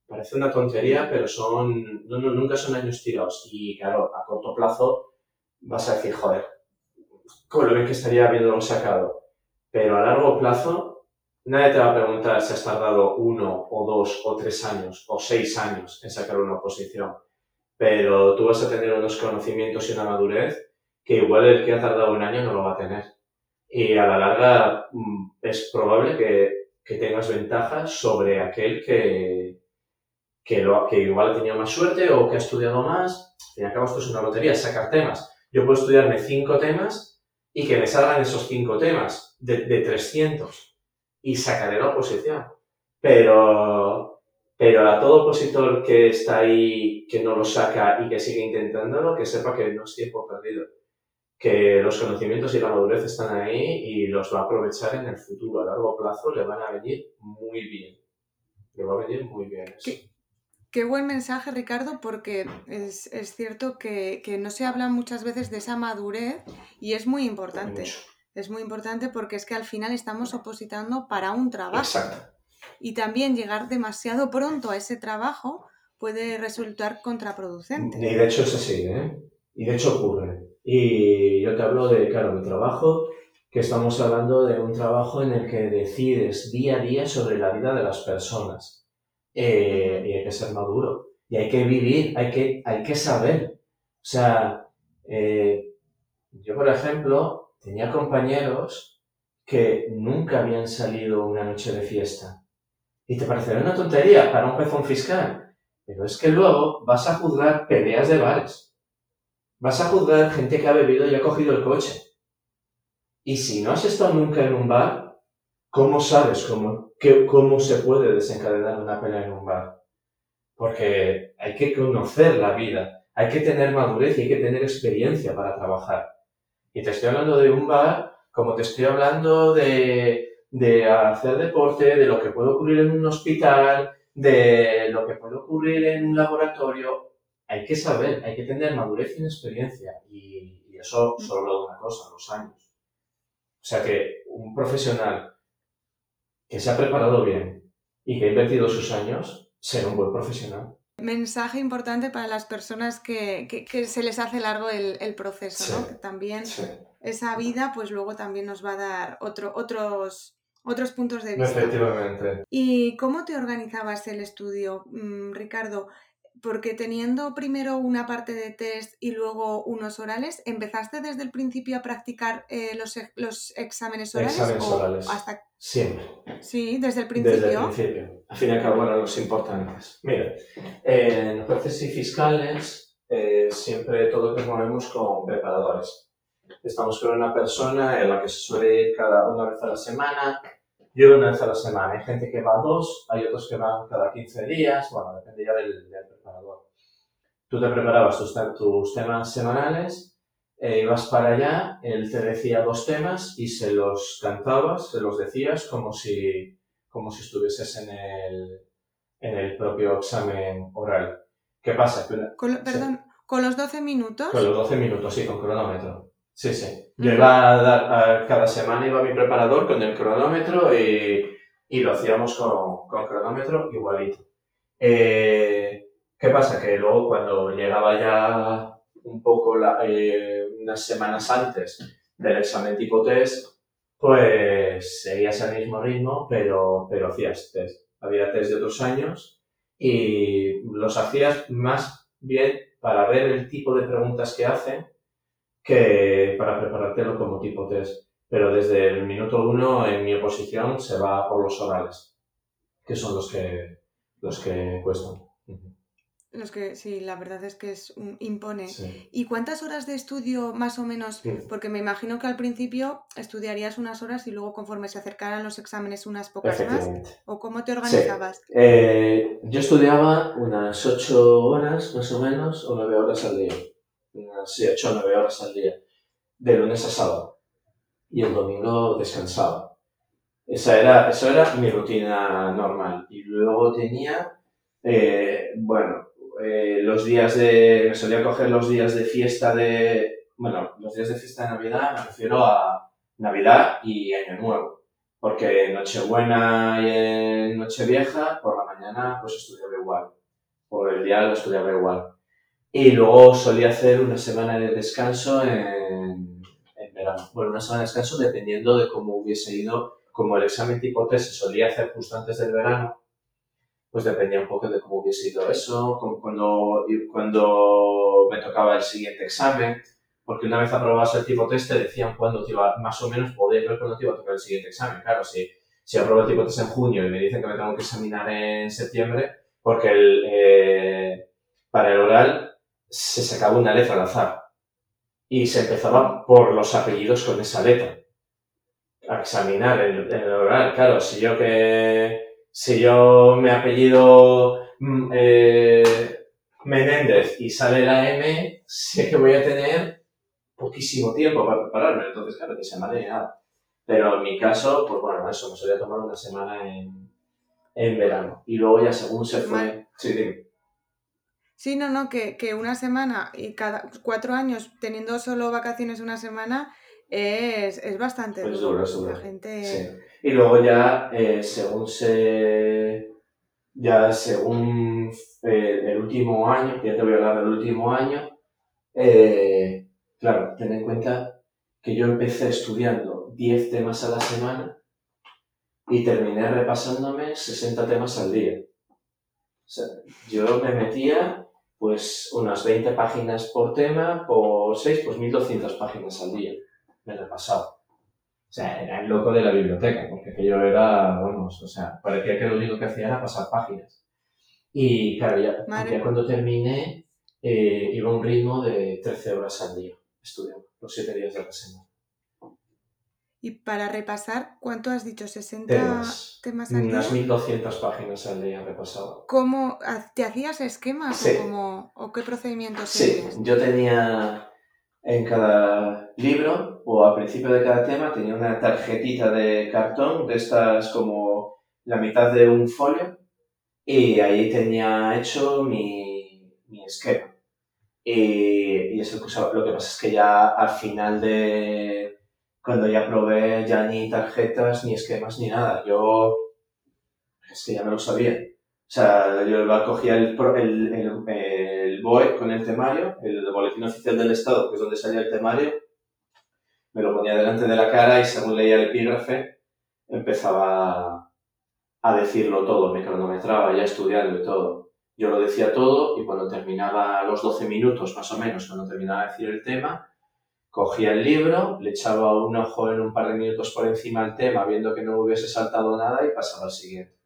Speaker 1: Parece una tontería, pero son, no, nunca son años tirados. Y claro, a corto plazo vas a decir, joder, con lo bien que estaría habiéndolo sacado. Pero a largo plazo, nadie te va a preguntar si has tardado uno o dos o tres años o seis años en sacar una oposición pero tú vas a tener unos conocimientos y una madurez que igual el que ha tardado un año no lo va a tener. Y a la larga mm, es probable que, que tengas ventajas sobre aquel que, que, lo, que igual ha tenido más suerte o que ha estudiado más. Al fin y al cabo esto es una lotería, sacar temas. Yo puedo estudiarme cinco temas y que me salgan esos cinco temas de, de 300 y sacaré la oposición. Pero pero a todo opositor que está ahí, que no lo saca y que sigue intentándolo, que sepa que no es tiempo perdido. Que los conocimientos y la madurez están ahí y los va a aprovechar en el futuro. A largo plazo le van a venir muy bien. Le va a venir muy bien.
Speaker 2: Qué, buen mensaje, Ricardo, porque es, cierto que, que, no se habla muchas veces de esa madurez y es muy importante. Es muy importante porque es que al final estamos opositando para un trabajo. Exacto y también llegar demasiado pronto a ese trabajo puede resultar contraproducente.
Speaker 1: Y de hecho es así, ¿eh? Y de hecho ocurre. Y yo te hablo de, claro, mi trabajo, que estamos hablando de un trabajo en el que decides día a día sobre la vida de las personas. Eh, y hay que ser maduro. Y hay que vivir, hay que, hay que saber. O sea, eh, yo, por ejemplo, tenía compañeros que nunca habían salido una noche de fiesta y te parecerá una tontería para un juez fiscal, pero es que luego vas a juzgar peleas de bares. Vas a juzgar gente que ha bebido y ha cogido el coche. Y si no has estado nunca en un bar, ¿cómo sabes cómo, cómo se puede desencadenar una pelea en un bar? Porque hay que conocer la vida, hay que tener madurez y hay que tener experiencia para trabajar. Y te estoy hablando de un bar como te estoy hablando de de hacer deporte, de lo que puede ocurrir en un hospital, de lo que puede ocurrir en un laboratorio. Hay que saber, hay que tener madurez y experiencia. Y, eso solo lo de una cosa, los años. O sea que un profesional que se ha preparado bien y que ha invertido sus años, será un buen profesional.
Speaker 2: Mensaje importante para las personas que, se les hace largo el, proceso, ¿no? Que también esa vida, pues luego también nos va a dar otro, otros otros puntos de vista.
Speaker 1: Efectivamente.
Speaker 2: ¿Y cómo te organizabas el estudio, mm, Ricardo? Porque teniendo primero una parte de test y luego unos orales, ¿empezaste desde el principio a practicar eh, los, los, exámenes orales?
Speaker 1: Exámenes orales. Hasta... Siempre.
Speaker 2: Sí, desde el principio.
Speaker 1: Desde el principio. Al fin y al cabo, bueno, los importantes. Mira, en jueces y fiscales eh, siempre todos nos movemos con preparadores. Estamos con una persona en la que se suele ir cada una vez a la semana. Yo una vez a la semana. Hay gente que va dos, hay otros que van cada 15 días. Bueno, depende ya del, preparador. Tú te preparabas tus, tus temas semanales, eh, ibas para allá, él te decía dos temas y se los cantabas, se los decías como si, como si estuvieses en el, en el propio examen oral. ¿Qué pasa?
Speaker 2: perdón, ¿con los 12 minutos?
Speaker 1: Con los 12 minutos, sí, con cronómetro. Sí, sí. Yo iba a dar, cada semana iba mi preparador con el cronómetro y, lo hacíamos con, con cronómetro igualito. Eh, ¿Qué pasa? Que luego cuando llegaba ya un poco eh, unas semanas antes del examen tipo test, pues seguías el mismo ritmo, pero, pero hacías test. Había test de otros años y los hacías más bien para ver el tipo de preguntas que hacen que para preparártelo como tipo test. Pero desde el minuto uno en mi oposición se va por los orales, que son los que, los que cuestan.
Speaker 2: Los que, sí, la verdad es que es un, impone. ¿Y cuántas horas de estudio más o menos? Porque me imagino que al principio estudiarías unas horas y luego conforme se acercaran los exámenes unas pocas más. ¿O cómo te organizabas?
Speaker 1: Eh, yo estudiaba unas ocho horas más o menos o nueve horas al día. Unas, sí, ocho o nueve horas al día. De lunes a sábado. Y el domingo descansaba. Esa era, eso era mi rutina normal. Y luego tenía, eh, bueno, eh, los días de, me solía coger los días de fiesta de, bueno, los días de fiesta de Navidad me refiero a Navidad y Año Nuevo, porque Nochebuena y Nochevieja por la mañana pues estudiaba igual, por el día lo estudiaba igual. Y luego solía hacer una semana de descanso en, en verano. Bueno, una semana de descanso dependiendo de cómo hubiese ido, como el examen tipo test se solía hacer justo antes del verano, pues dependía un poco de cómo hubiese ido eso, cuando, cuando me tocaba el siguiente examen, porque una vez aprobabas el tipo test te decían cuándo te iba, más o menos podías ver cuándo te iba a tocar el siguiente examen. Claro, si, si apruebo el tipo test en junio y me dicen que me tengo que examinar en septiembre, porque el, eh, para el oral se sacaba una letra al azar y se empezaba por los apellidos con esa letra a examinar el, el oral. Claro, si yo que si yo me apellido mm, eh, Menéndez y sale la M, sé que voy a tener poquísimo tiempo para prepararme, entonces claro, que se me nada. Pero en mi caso, pues bueno, eso, me solía tomar una semana en, en verano. Y luego ya según se fue... Sí, dime.
Speaker 2: Sí, no, no, que, que, una semana y cada cuatro años teniendo solo vacaciones una semana es, es bastante
Speaker 1: pues duro. duro, La gente... Sí. Y luego ya, eh, según se. Ya según eh, el último año, ya te voy a hablar del último año, eh, claro, ten en cuenta que yo empecé estudiando 10 temas a la semana y terminé repasándome 60 temas al día. O sea, yo me metía pues unas 20 páginas por tema, por 6, pues 1200 páginas al día. Me repasaba. O sea, era el loco de la biblioteca, porque aquello era, vamos, o sea, parecía que lo único que hacía era pasar páginas. Y claro, ya, cuando terminé, eh, iba a un ritmo de 13 horas al día estudiando, los 7 días de la semana.
Speaker 2: Y para repasar, ¿cuánto has dicho? ¿60
Speaker 1: temas, al día? Unas 1200 páginas al día repasado.
Speaker 2: ¿Cómo? ¿Te hacías esquemas o, o qué procedimientos
Speaker 1: Sí, yo tenía en cada libro o al principio de cada tema tenía una tarjetita de cartón de estas como la mitad de un folio y ahí tenía hecho mi, mi esquema. Y, y eso lo que pasa es que ya al final de cuando ya probé ya ni tarjetas ni esquemas ni nada. Yo es que ya me lo sabía. O sea, yo cogía el, el, el, el BOE con el temario, el Boletín Oficial del Estado, que es donde salía el temario, me lo ponía delante de la cara y según leía el epígrafe empezaba a decirlo todo, me cronometraba ya estudiando y todo. Yo lo decía todo y cuando terminaba los 12 minutos más o menos, cuando terminaba de decir el tema, cogía el libro, le echaba un ojo en un par de minutos por encima del tema, viendo que no hubiese saltado nada y pasaba al siguiente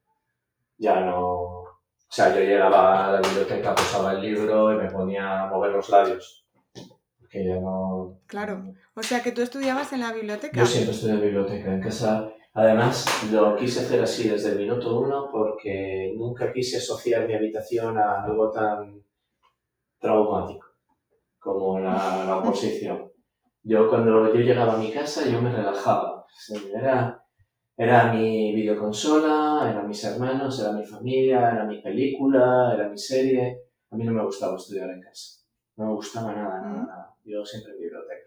Speaker 1: ya no... O sea, yo llegaba a la biblioteca, posaba el libro y me ponía a mover los labios. Porque ya no...
Speaker 2: Claro. O sea, que tú estudiabas en la biblioteca.
Speaker 1: Yo siempre estudié en la biblioteca. En casa, además, lo quise hacer así desde el minuto uno porque nunca quise asociar mi habitación a algo tan traumático como la, la oposición. Yo cuando yo llegaba a mi casa, yo me relajaba. Era era mi videoconsola, eran mis hermanos, era mi familia, era mi película, era mi serie. A mí no me gustaba estudiar en casa. No me gustaba nada, nada, mm. nada. Yo siempre en biblioteca.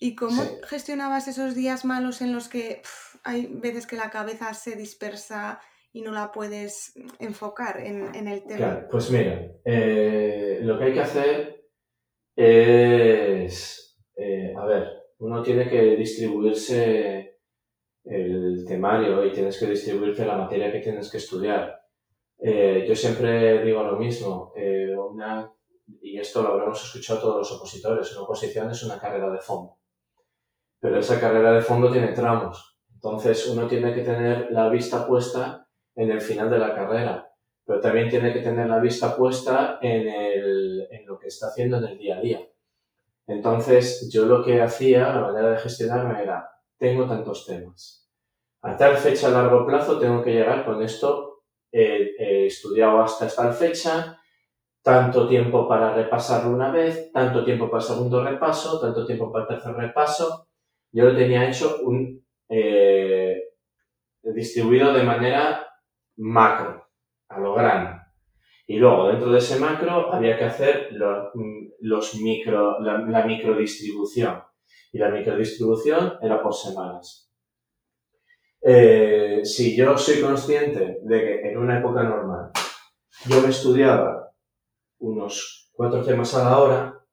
Speaker 2: ¿Y cómo gestionabas esos días malos en los que hay veces que la cabeza se dispersa y no la puedes enfocar en, el tema?
Speaker 1: Claro, pues mira, eh, lo que hay que hacer es, eh, a ver, uno tiene que distribuirse el temario y tienes que distribuirte la materia que tienes que estudiar. Eh, yo siempre digo lo mismo, eh, una, y esto lo habremos escuchado todos los opositores, una oposición es una carrera de fondo. Pero esa carrera de fondo tiene tramos. Entonces uno tiene que tener la vista puesta en el final de la carrera, pero también tiene que tener la vista puesta en, el, en lo que está haciendo en el día a día. Entonces yo lo que hacía, la manera de gestionarme era, tengo tantos temas. A tal fecha a largo plazo tengo que llegar con esto he estudiado hasta esta fecha, tanto tiempo para repasarlo una vez, tanto tiempo para el segundo repaso, tanto tiempo para el tercer repaso. Yo lo tenía hecho un, eh, distribuido de manera macro, a lo grande. Y luego, dentro de ese macro, había que hacer los micro, la, la microdistribución. Y la microdistribución era por semanas. Eh, si yo soy consciente de que en una época normal yo me estudiaba unos cuatro temas a la hora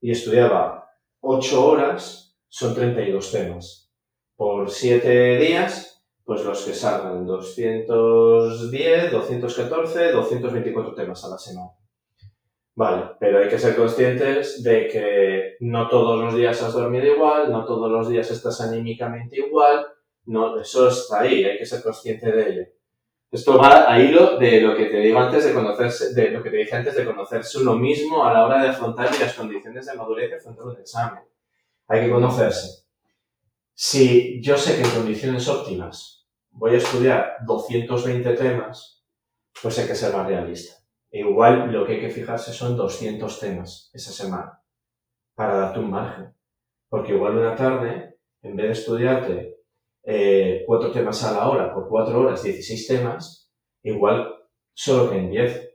Speaker 1: y estudiaba ocho horas, son 32 temas. Por siete días, pues los que salgan 210, 214, 224 temas a la semana. Vale, pero hay que ser conscientes de que no todos los días has dormido igual, no todos los días estás anímicamente igual, no, eso está ahí, hay que ser consciente de ello. Esto va a hilo de lo que te digo antes de conocerse, de lo que te dije antes de conocerse uno mismo a la hora de afrontar las condiciones de madurez y afrontar un examen. Hay que conocerse. Si yo sé que en condiciones óptimas voy a estudiar 220 temas, pues hay que ser más realista. E igual lo que hay que fijarse son 200 temas esa semana para darte un margen. Porque igual una tarde, en vez de estudiarte eh, cuatro temas a la hora por cuatro horas, 16 temas, igual solo que en 10.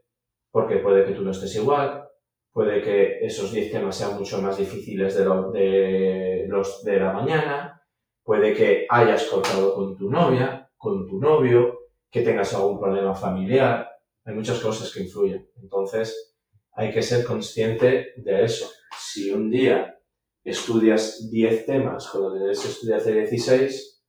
Speaker 1: Porque puede que tú no estés igual, puede que esos 10 temas sean mucho más difíciles de, de los de la mañana, puede que hayas cortado con tu novia, con tu novio, que tengas algún problema familiar, hay muchas cosas que influyen. Entonces, hay que ser consciente de eso. Si un día estudias 10 temas cuando debes estudiar 16,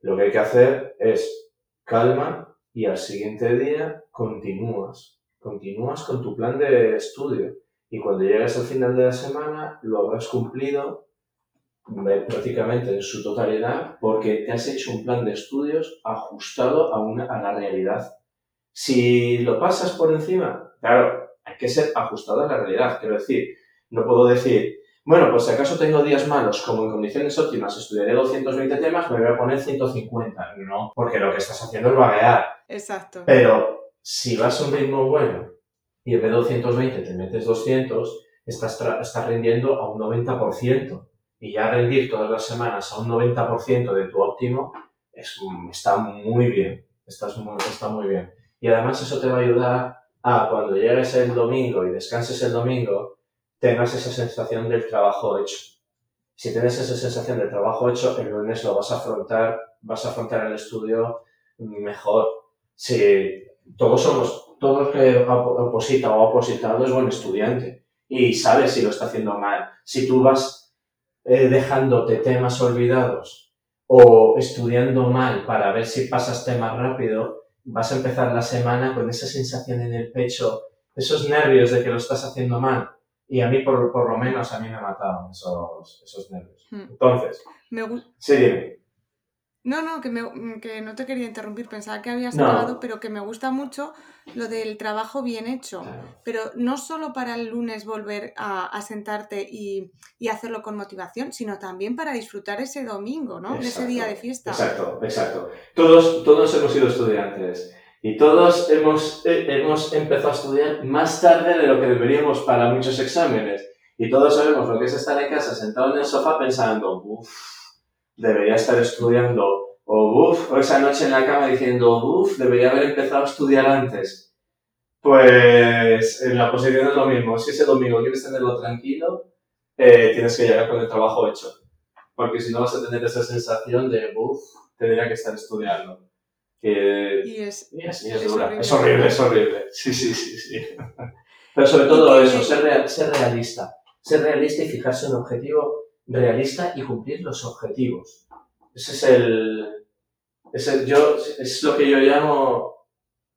Speaker 1: lo que hay que hacer es calma y al siguiente día continúas. Continúas con tu plan de estudio. Y cuando llegues al final de la semana lo habrás cumplido prácticamente en su totalidad porque te has hecho un plan de estudios ajustado a, una, a la realidad. Si lo pasas por encima, claro, hay que ser ajustado a la realidad. Quiero decir, no puedo decir, bueno, pues si acaso tengo días malos, como en condiciones óptimas estudiaré 220 temas, me voy a poner 150. No, porque lo que estás haciendo es vaguear.
Speaker 2: Exacto.
Speaker 1: Pero si vas a un ritmo bueno y en vez de 220 te metes 200, estás, estás rindiendo a un 90%. Y ya rendir todas las semanas a un 90% de tu óptimo es, está muy bien. Estás muy, bien. Y además eso te va a ayudar a cuando llegues el domingo y descanses el domingo, tengas esa sensación del trabajo hecho. Si tienes esa sensación del trabajo hecho, el lunes lo vas a afrontar, vas a afrontar el estudio mejor. Si todos somos, todo el que oposita o ha opositado es buen estudiante y sabes si lo está haciendo mal. Si tú vas eh, dejándote temas olvidados o estudiando mal para ver si pasas temas rápido, vas a empezar la semana con esa sensación en el pecho, esos nervios de que lo estás haciendo mal y a mí, por, por lo menos, a mí me mataron esos, esos nervios. Hmm. Entonces, me sí,
Speaker 2: No, no, que, me, que no te quería interrumpir, pensaba que habías acabado, pero que me gusta mucho lo del trabajo bien hecho. Pero no solo para el lunes volver a, a sentarte y, y, hacerlo con motivación, sino también para disfrutar ese domingo, ¿no? ese día de fiesta.
Speaker 1: Exacto, exacto. Todos, todos hemos sido estudiantes. Y todos hemos, eh, hemos empezado a estudiar más tarde de lo que deberíamos para muchos exámenes. Y todos sabemos lo que es estar en casa sentado en el sofá pensando, uff, debería estar estudiando. O uff, o esa noche en la cama diciendo, uff, debería haber empezado a estudiar antes. Pues en la posición es lo mismo. Si ese domingo quieres tenerlo tranquilo, eh, tienes que llegar con el trabajo hecho. Porque si no vas a tener esa sensación de, uff, tendría que estar estudiando.
Speaker 2: Y es,
Speaker 1: es, horrible. es horrible, Sí, sí, sí, sí. Pero sobre todo eso, ser, ser realista. Ser realista y fijarse un objetivo realista y cumplir los objetivos. Ese es el, es yo, es lo que yo llamo,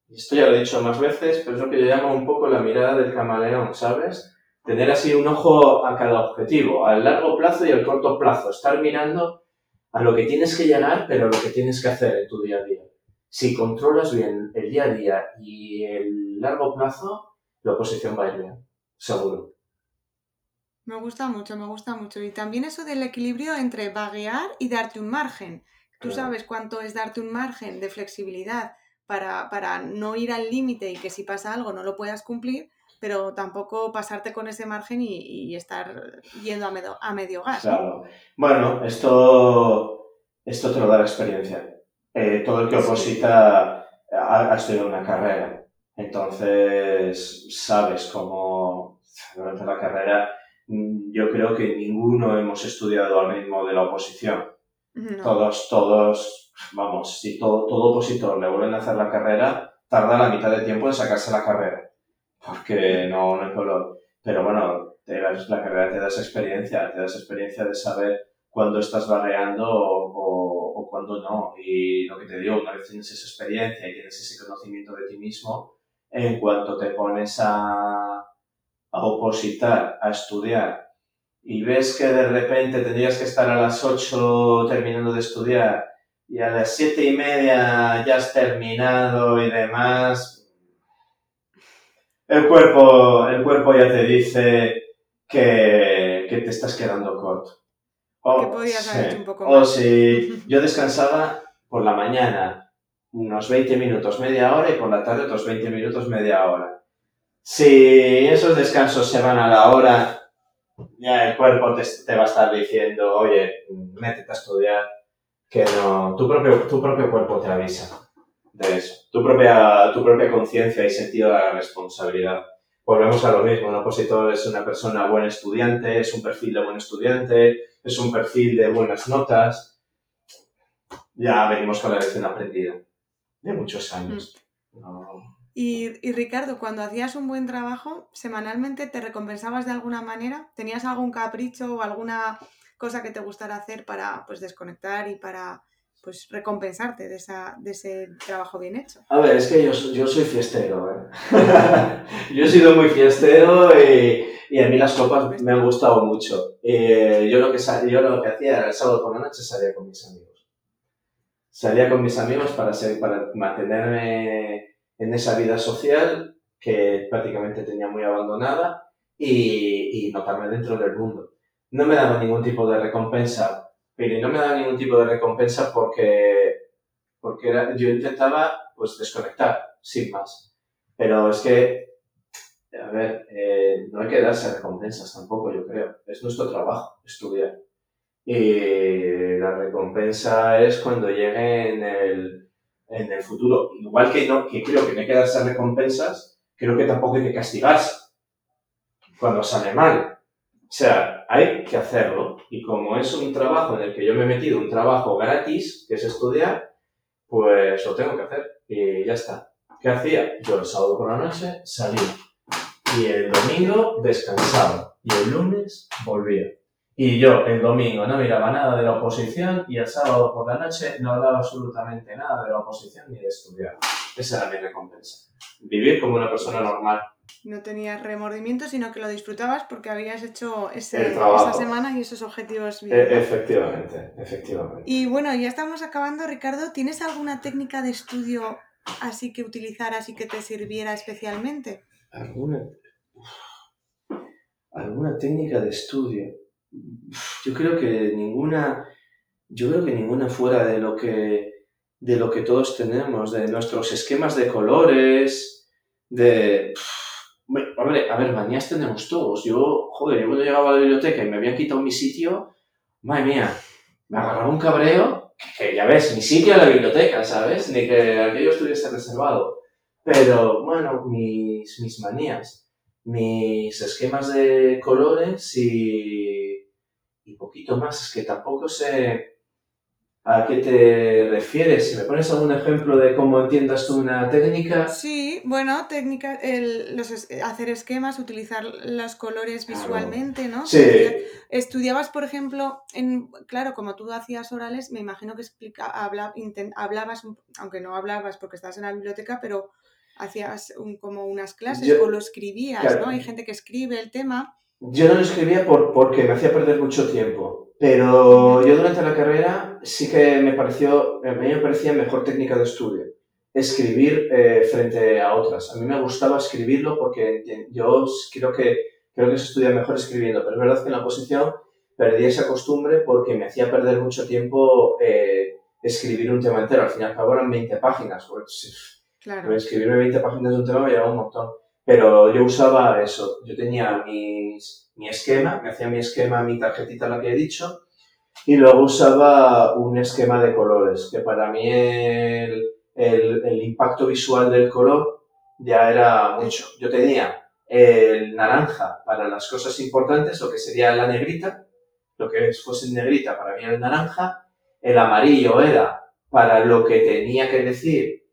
Speaker 1: esto ya lo he dicho más veces, pero es lo que yo llamo un poco la mirada del camaleón, ¿sabes? Tener así un ojo a cada objetivo, al largo plazo y al corto plazo, estar mirando a lo que tienes que llegar, pero a lo que tienes que hacer en tu día a día. Si controlas bien el día a día y el largo plazo, la oposición va a ir bien, seguro.
Speaker 2: Me gusta mucho, me gusta mucho. Y también eso del equilibrio entre vaguear y darte un margen. Tú sabes cuánto es darte un margen de flexibilidad para, para no ir al límite y que si pasa algo no lo puedas cumplir, pero tampoco pasarte con ese margen y, estar yendo a medio, a medio gas.
Speaker 1: Claro. Bueno, esto, esto te lo da la experiencia. Eh, todo el que oposita ha, ha estudiado una carrera. Entonces, sabes cómo durante la carrera yo creo que ninguno hemos estudiado al ritmo de la oposición. Todos, todos, vamos, si todo, todo opositor le vuelven a hacer la carrera, tarda la mitad de tiempo en sacarse la carrera. Porque no, no hay color. Pero bueno, te la carrera te da esa experiencia, te da esa experiencia de saber cuándo estás barreando o, o, cuándo no. Y lo que te digo, una vez tienes esa experiencia y tienes ese conocimiento de ti mismo, en cuanto te pones a, a opositar, a estudiar, y ves que de repente tendrías que estar a las 8 terminando de estudiar y a las siete y media ya has terminado y demás, el cuerpo, el cuerpo ya te dice que, que te estás quedando corto.
Speaker 2: O, podías haber hecho un poco
Speaker 1: más. O si yo descansaba por la mañana unos 20 minutos, media hora y por la tarde otros 20 minutos, media hora. Si esos descansos se van a la hora, ya el cuerpo te, va a estar diciendo, oye, métete a estudiar, que no, tu propio, tu propio cuerpo te avisa de eso. Tu propia, tu propia conciencia y sentido de la responsabilidad. Volvemos a lo mismo, un opositor es una persona buena estudiante, es un perfil de buen estudiante, es un perfil de buenas notas. Ya venimos con la lección aprendida de muchos años. Mm. No,
Speaker 2: y, Ricardo, cuando hacías un buen trabajo, semanalmente te recompensabas de alguna manera, ¿tenías algún capricho o alguna cosa que te gustara hacer para pues desconectar y para pues recompensarte de, de ese trabajo bien hecho?
Speaker 1: A ver, es que yo, yo soy fiestero, ¿eh? yo he sido muy fiestero y, y, a mí las copas me han gustado mucho. Eh, yo, lo que, yo lo que hacía era el sábado por la noche salía con mis amigos. Salía con mis amigos para, ser, para mantenerme en esa vida social que prácticamente tenía muy abandonada y, y notarme dentro del mundo. No me daba ningún tipo de recompensa, pero no me daba ningún tipo de recompensa porque, porque era, yo intentaba pues desconectar, sin más. Pero es que, a ver, eh, no hay que darse recompensas tampoco, yo creo. Es nuestro trabajo, estudiar. Y la recompensa es cuando llegue en el, en el futuro. Igual que, no, que creo que no hay que darse recompensas, creo que tampoco hay que castigarse cuando sale mal. O sea, hay que hacerlo. Y como es un trabajo en el que yo me he metido, un trabajo gratis, que es estudiar, pues lo tengo que hacer. Y ya está. ¿Qué hacía? Yo el sábado por la noche salía. Y el domingo descansaba. Y el lunes volvía. Y yo el domingo no miraba nada de la oposición y el sábado por la noche no hablaba absolutamente nada de la oposición ni de estudiar. Esa era mi recompensa. Vivir como una persona normal.
Speaker 2: No tenías remordimiento, sino que lo disfrutabas porque habías hecho ese, esa semana y esos objetivos.
Speaker 1: E efectivamente, efectivamente.
Speaker 2: Y bueno, ya estamos acabando, Ricardo. ¿Tienes alguna técnica de estudio así que utilizaras y que te sirviera especialmente?
Speaker 1: ¿Alguna, alguna técnica de estudio? Yo creo que ninguna, yo creo que ninguna fuera de lo que, de lo que todos tenemos, de nuestros esquemas de colores, de... Hombre, a ver, manías tenemos todos. Yo, joder, yo cuando llegaba a la biblioteca y me habían quitado mi sitio, madre mía, me agarraba un cabreo, que, ya ves, mi sitio en la biblioteca, ¿sabes? Ni que aquello estuviese reservado. Pero, bueno, mis, mis manías, mis esquemas de colores y y poquito más. Es que tampoco sé, a qué te refieres. Si me pones algún ejemplo de cómo entiendas tú una técnica.
Speaker 2: Sí, bueno, técnica, el, los, hacer esquemas, utilizar los colores visualmente, ¿no?
Speaker 1: Sí.
Speaker 2: Estudiabas, por ejemplo, en, claro, como tú hacías orales, me imagino que explica, habla, hablabas, aunque no hablabas porque estabas en la biblioteca, pero hacías como unas clases o lo escribías, ¿no? Hay gente que escribe el tema.
Speaker 1: Yo no lo escribía por, porque me hacía perder mucho tiempo. Pero yo durante la carrera sí que me pareció, a mí me parecía mejor técnica de estudio, escribir eh, frente a otras. A mí me gustaba escribirlo porque yo creo que, creo que se estudia mejor escribiendo, pero es verdad que en la oposición perdí esa costumbre porque me hacía perder mucho tiempo eh, escribir un tema entero. Al final al 20 páginas. Pues, claro. Escribirme 20 páginas de un tema me llevaba un montón. Pero yo usaba eso. Yo tenía mis, mi esquema, me hacía mi esquema, mi tarjetita la que he dicho, y luego usaba un esquema de colores, que para mí el, el, impacto visual del color ya era mucho. Yo tenía el naranja para las cosas importantes, lo que sería la negrita, lo que fuese negrita para mí era el naranja, el amarillo era para lo que tenía que decir,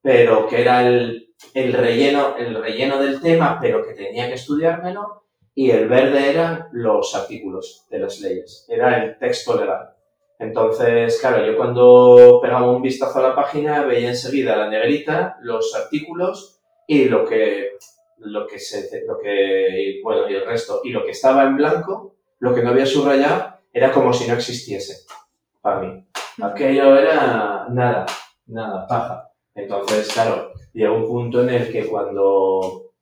Speaker 1: pero que era el el relleno, el relleno del tema, pero que tenía que estudiármelo, y el verde eran los artículos de las leyes, era el texto legal. Entonces, claro, yo cuando pegaba un vistazo a la página veía enseguida la negrita, los artículos y lo que, lo que se, lo que, bueno, y el resto. Y lo que estaba en blanco, lo que no había subrayado, era como si no existiese para mí. Aquello era nada, nada, paja. Entonces, claro, llega un punto en el que cuando,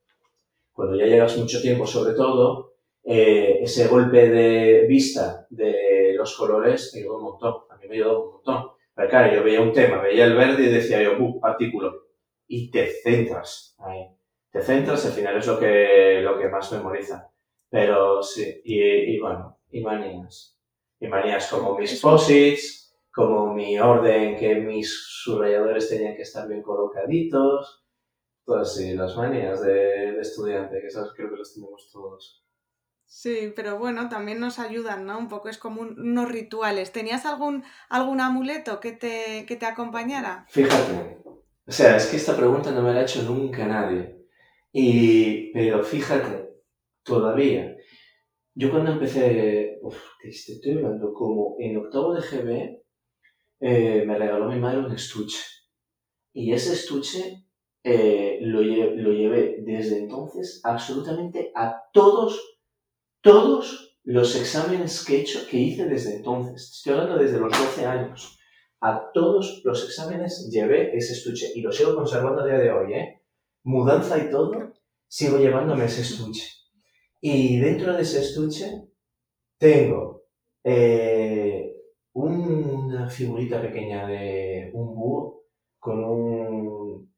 Speaker 1: cuando ya llevas mucho tiempo, sobre todo, eh, ese golpe de vista de los colores te ayudó un montón. A mí me ayudó un montón. Pero claro, yo veía un tema, veía el verde y decía yo, ¡uh! Artículo. Y te centras ahí. Te centras, al final es lo que, lo que más memoriza. Pero sí, y, y bueno, y manías. Y manías como mis posits, como mi orden, que mis subrayadores tenían que estar bien colocaditos, todas sí, las manías de, estudiante, que esas creo que las tenemos todos.
Speaker 2: Sí, pero bueno, también nos ayudan, ¿no? Un poco es como unos rituales. ¿Tenías algún, algún amuleto que te, que te acompañara?
Speaker 1: Fíjate, o sea, es que esta pregunta no me la ha hecho nunca nadie. Y, pero fíjate, todavía, yo cuando empecé, uf, te estoy hablando como en octavo de GB, eh, me regaló mi madre un estuche. Y ese estuche eh, lo, lo, llevé desde entonces absolutamente a todos, todos los exámenes que he hecho, que hice desde entonces. Estoy hablando desde los 12 años. A todos los exámenes llevé ese estuche y lo sigo conservando a día de hoy, ¿eh? Mudanza y todo, sigo llevándome ese estuche. Y dentro de ese estuche tengo eh, una figurita pequeña de un búho con un,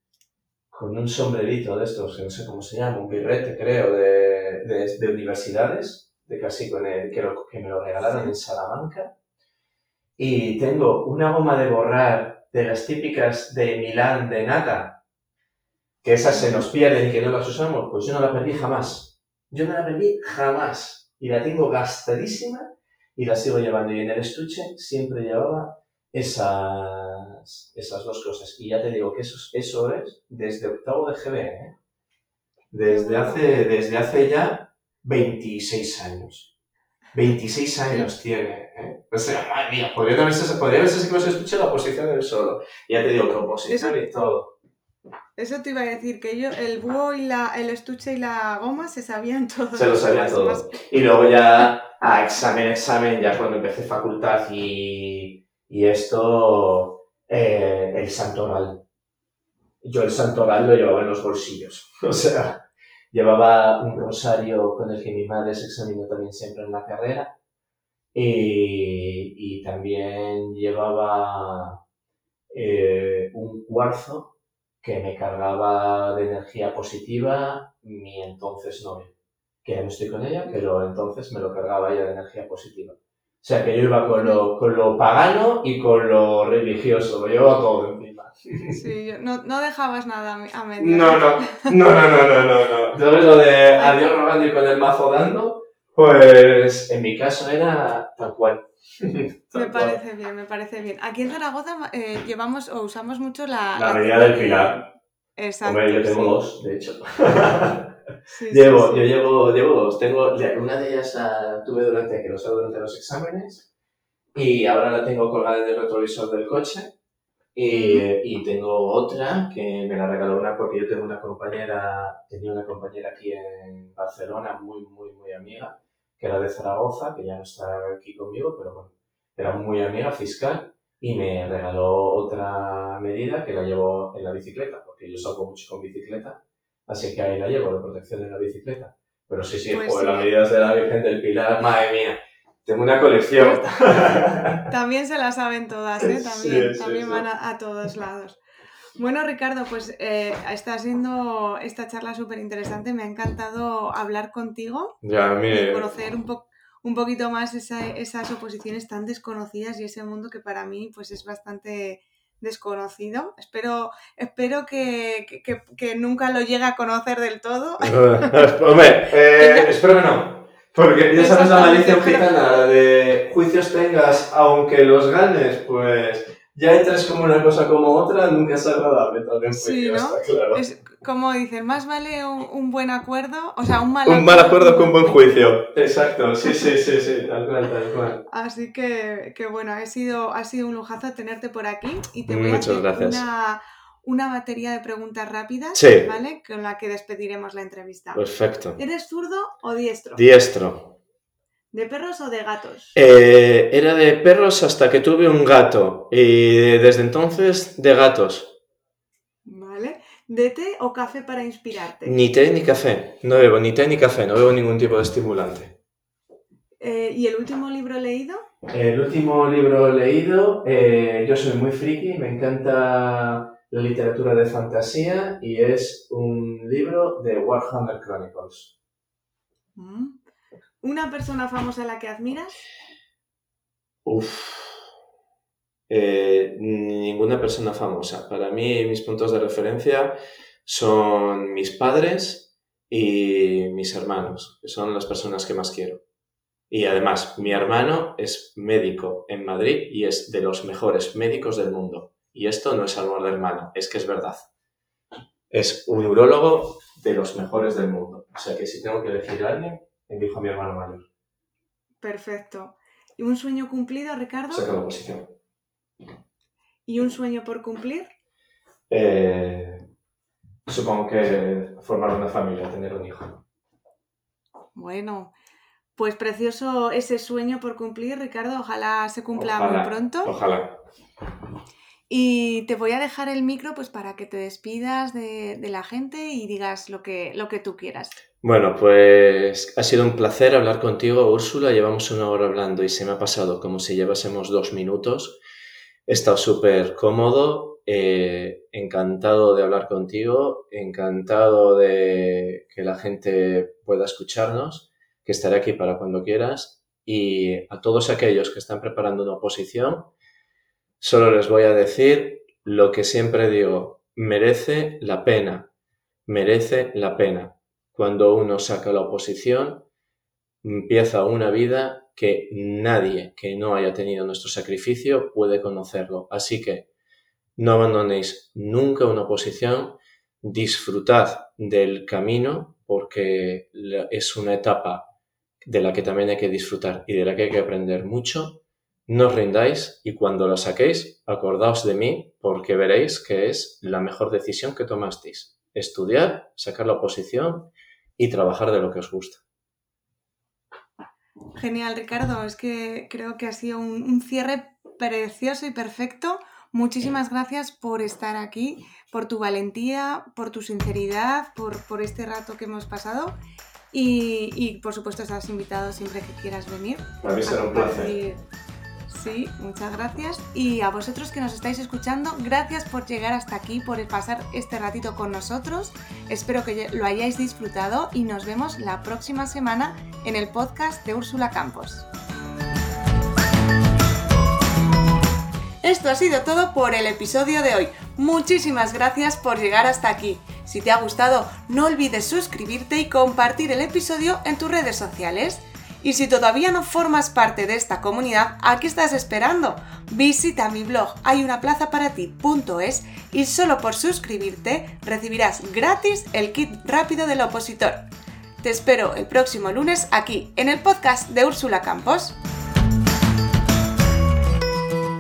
Speaker 1: con un sombrerito de estos, que no sé cómo se llama, un birrete creo, de, de, universidades, de casi con el, que, que me lo regalaron en Salamanca. Y tengo una goma de borrar de las típicas de Milán de nata, que esas se nos pierden y que no las usamos, pues yo no la perdí jamás. Yo no la perdí jamás. Y la tengo gastadísima y la sigo llevando. Y en el estuche siempre llevaba esas, esas dos cosas. Y ya te digo que eso, eso es desde octavo de GB, ¿eh? desde, hace, desde hace ya 26 años. 26 años tiene, ¿eh? O sea, madre mía, podría haberse, podría haberse que escuché la posición del solo. ya te digo que oposición y todo.
Speaker 2: Eso te iba a decir, que yo, el búho y la, el estuche y la goma se sabían todos.
Speaker 1: Se lo sabían todos. Y luego ya a examen, examen, ya cuando empecé facultad y, y esto, eh, el santoral. Yo el santoral lo llevaba en los bolsillos. O sea, llevaba un rosario con el que mi madre se examinó también siempre en la carrera. Y, y también llevaba eh, un cuarzo que me cargaba de energía positiva mi entonces novia que ya no estoy con ella, pero entonces me lo cargaba ella de energía positiva. O sea que yo iba con lo, con lo pagano y con lo religioso, lo llevaba todo encima.
Speaker 2: Sí, no, no dejabas nada a medio.
Speaker 1: No, no, no, no, no, no, no, ¿Sabes lo de adiós rogando y con el mazo dando? Pues en mi caso era tal cual.
Speaker 2: me parece bien, me parece bien. Aquí en Zaragoza eh, llevamos o usamos mucho la...
Speaker 1: La, medida del pilar.
Speaker 2: Exacto.
Speaker 1: Hombre, yo tengo dos, de hecho. llevo, yo llevo, llevo dos. Tengo, una de ellas la tuve durante, que lo durante los exámenes y ahora la tengo colgada en el retrovisor del coche. Y, y, tengo otra que me la regaló una porque yo tengo una compañera, tenía una compañera aquí en Barcelona muy, muy, muy amiga, que era de Zaragoza, que ya no está aquí conmigo, pero bueno, era muy amiga fiscal y me regaló otra medida que la llevo en la bicicleta, porque yo salgo mucho con bicicleta, así que ahí la llevo, de protección en la bicicleta. Pero sí, sí, pues las medidas de la Virgen del Pilar, madre mía, tengo una colección.
Speaker 2: También se la saben todas, ¿eh? También, también van a, todos lados. Bueno, Ricardo, pues eh, está siendo esta charla súper interesante. Me ha encantado hablar contigo
Speaker 1: ya,
Speaker 2: y conocer un poco un poquito más esas oposiciones tan desconocidas y ese mundo que para mí pues es bastante desconocido. Espero, espero que, nunca lo llegue a conocer del todo.
Speaker 1: Hombre, eh, espero que no. Porque ya sabes la maldición gitana de juicios tengas aunque los ganes, pues ya entres como una cosa como otra, nunca es agradable también.
Speaker 2: Sí, ¿no? Claro. Es como dicen, más vale un, buen acuerdo, o sea, un
Speaker 1: mal acuerdo. Un mal acuerdo que un buen juicio. Exacto, sí, sí, sí, sí, tal cual, tal cual.
Speaker 2: Así que, que bueno, ha sido, ha sido un lujazo tenerte por aquí y te voy a hacer una, una batería de preguntas rápidas, ¿vale? Con la que despediremos la entrevista.
Speaker 1: Perfecto.
Speaker 2: ¿Eres zurdo o diestro?
Speaker 1: Diestro.
Speaker 2: ¿De perros o de gatos?
Speaker 1: Eh, era de perros hasta que tuve un gato y desde entonces de gatos.
Speaker 2: Vale. ¿De té o café para inspirarte?
Speaker 1: Ni té ni café. No bebo ni té ni café, no bebo ningún tipo de estimulante.
Speaker 2: Eh, ¿Y el último libro leído?
Speaker 1: El último libro leído, eh, yo soy muy friki, me encanta la literatura de fantasía y es un libro de Warhammer Chronicles.
Speaker 2: Mm. ¿Una persona famosa a la que admiras?
Speaker 1: Uf. Eh, ninguna persona famosa. Para mí, mis puntos de referencia son mis padres y mis hermanos, que son las personas que más quiero. Y además, mi hermano es médico en Madrid y es de los mejores médicos del mundo. Y esto no es amor de hermano, es que es verdad. Es un urólogo de los mejores del mundo. O sea que si tengo que elegir a alguien, dijo mi hermano mayor.
Speaker 2: Perfecto. ¿Y un sueño cumplido, Ricardo?
Speaker 1: Saca la oposición.
Speaker 2: ¿Y un sueño por cumplir?
Speaker 1: Eh, supongo que formar una familia, tener un hijo.
Speaker 2: Bueno, pues precioso ese sueño por cumplir, Ricardo. Ojalá se cumpla muy pronto.
Speaker 1: Ojalá.
Speaker 2: Y te voy a dejar el micro pues para que te despidas de, la gente y digas lo que, lo que tú quieras.
Speaker 1: Bueno, pues ha sido un placer hablar contigo, Úrsula. Llevamos una hora hablando y se me ha pasado como si llevásemos dos minutos. He estado súper cómodo, eh, encantado de hablar contigo, encantado de que la gente pueda escucharnos, que estaré aquí para cuando quieras. Y a todos aquellos que están preparando una oposición, Solo les voy a decir lo que siempre digo, merece la pena, merece la pena. Cuando uno saca la oposición, empieza una vida que nadie que no haya tenido nuestro sacrificio puede conocerlo. Así que no abandonéis nunca una oposición, disfrutad del camino porque es una etapa de la que también hay que disfrutar y de la que hay que aprender mucho no os rindáis y cuando lo saquéis, acordaos de mí porque veréis que es la mejor decisión que tomasteis. Estudiar, sacar la oposición y trabajar de lo que os gusta.
Speaker 2: Genial, Ricardo. Es que creo que ha sido un, cierre precioso y perfecto. Muchísimas gracias por estar aquí, por tu valentía, por tu sinceridad, por, este rato que hemos pasado. Y, por supuesto estás invitado siempre que quieras venir.
Speaker 1: Para mí será un placer.
Speaker 2: Muchas gracias. Y a vosotros que nos estáis escuchando, gracias por llegar hasta aquí, por pasar este ratito con nosotros. Espero que lo hayáis disfrutado y nos vemos la próxima semana en el podcast de Úrsula Campos. Esto ha sido todo por el episodio de hoy. Muchísimas gracias por llegar hasta aquí. Si te ha gustado, no olvides suscribirte y compartir el episodio en tus redes sociales. Y si todavía no formas parte de esta comunidad, ¿a qué estás esperando? Visita mi blog hayunaplazaparati.es y solo por suscribirte recibirás gratis el kit rápido del opositor. Te espero el próximo lunes aquí en el podcast de Úrsula Campos.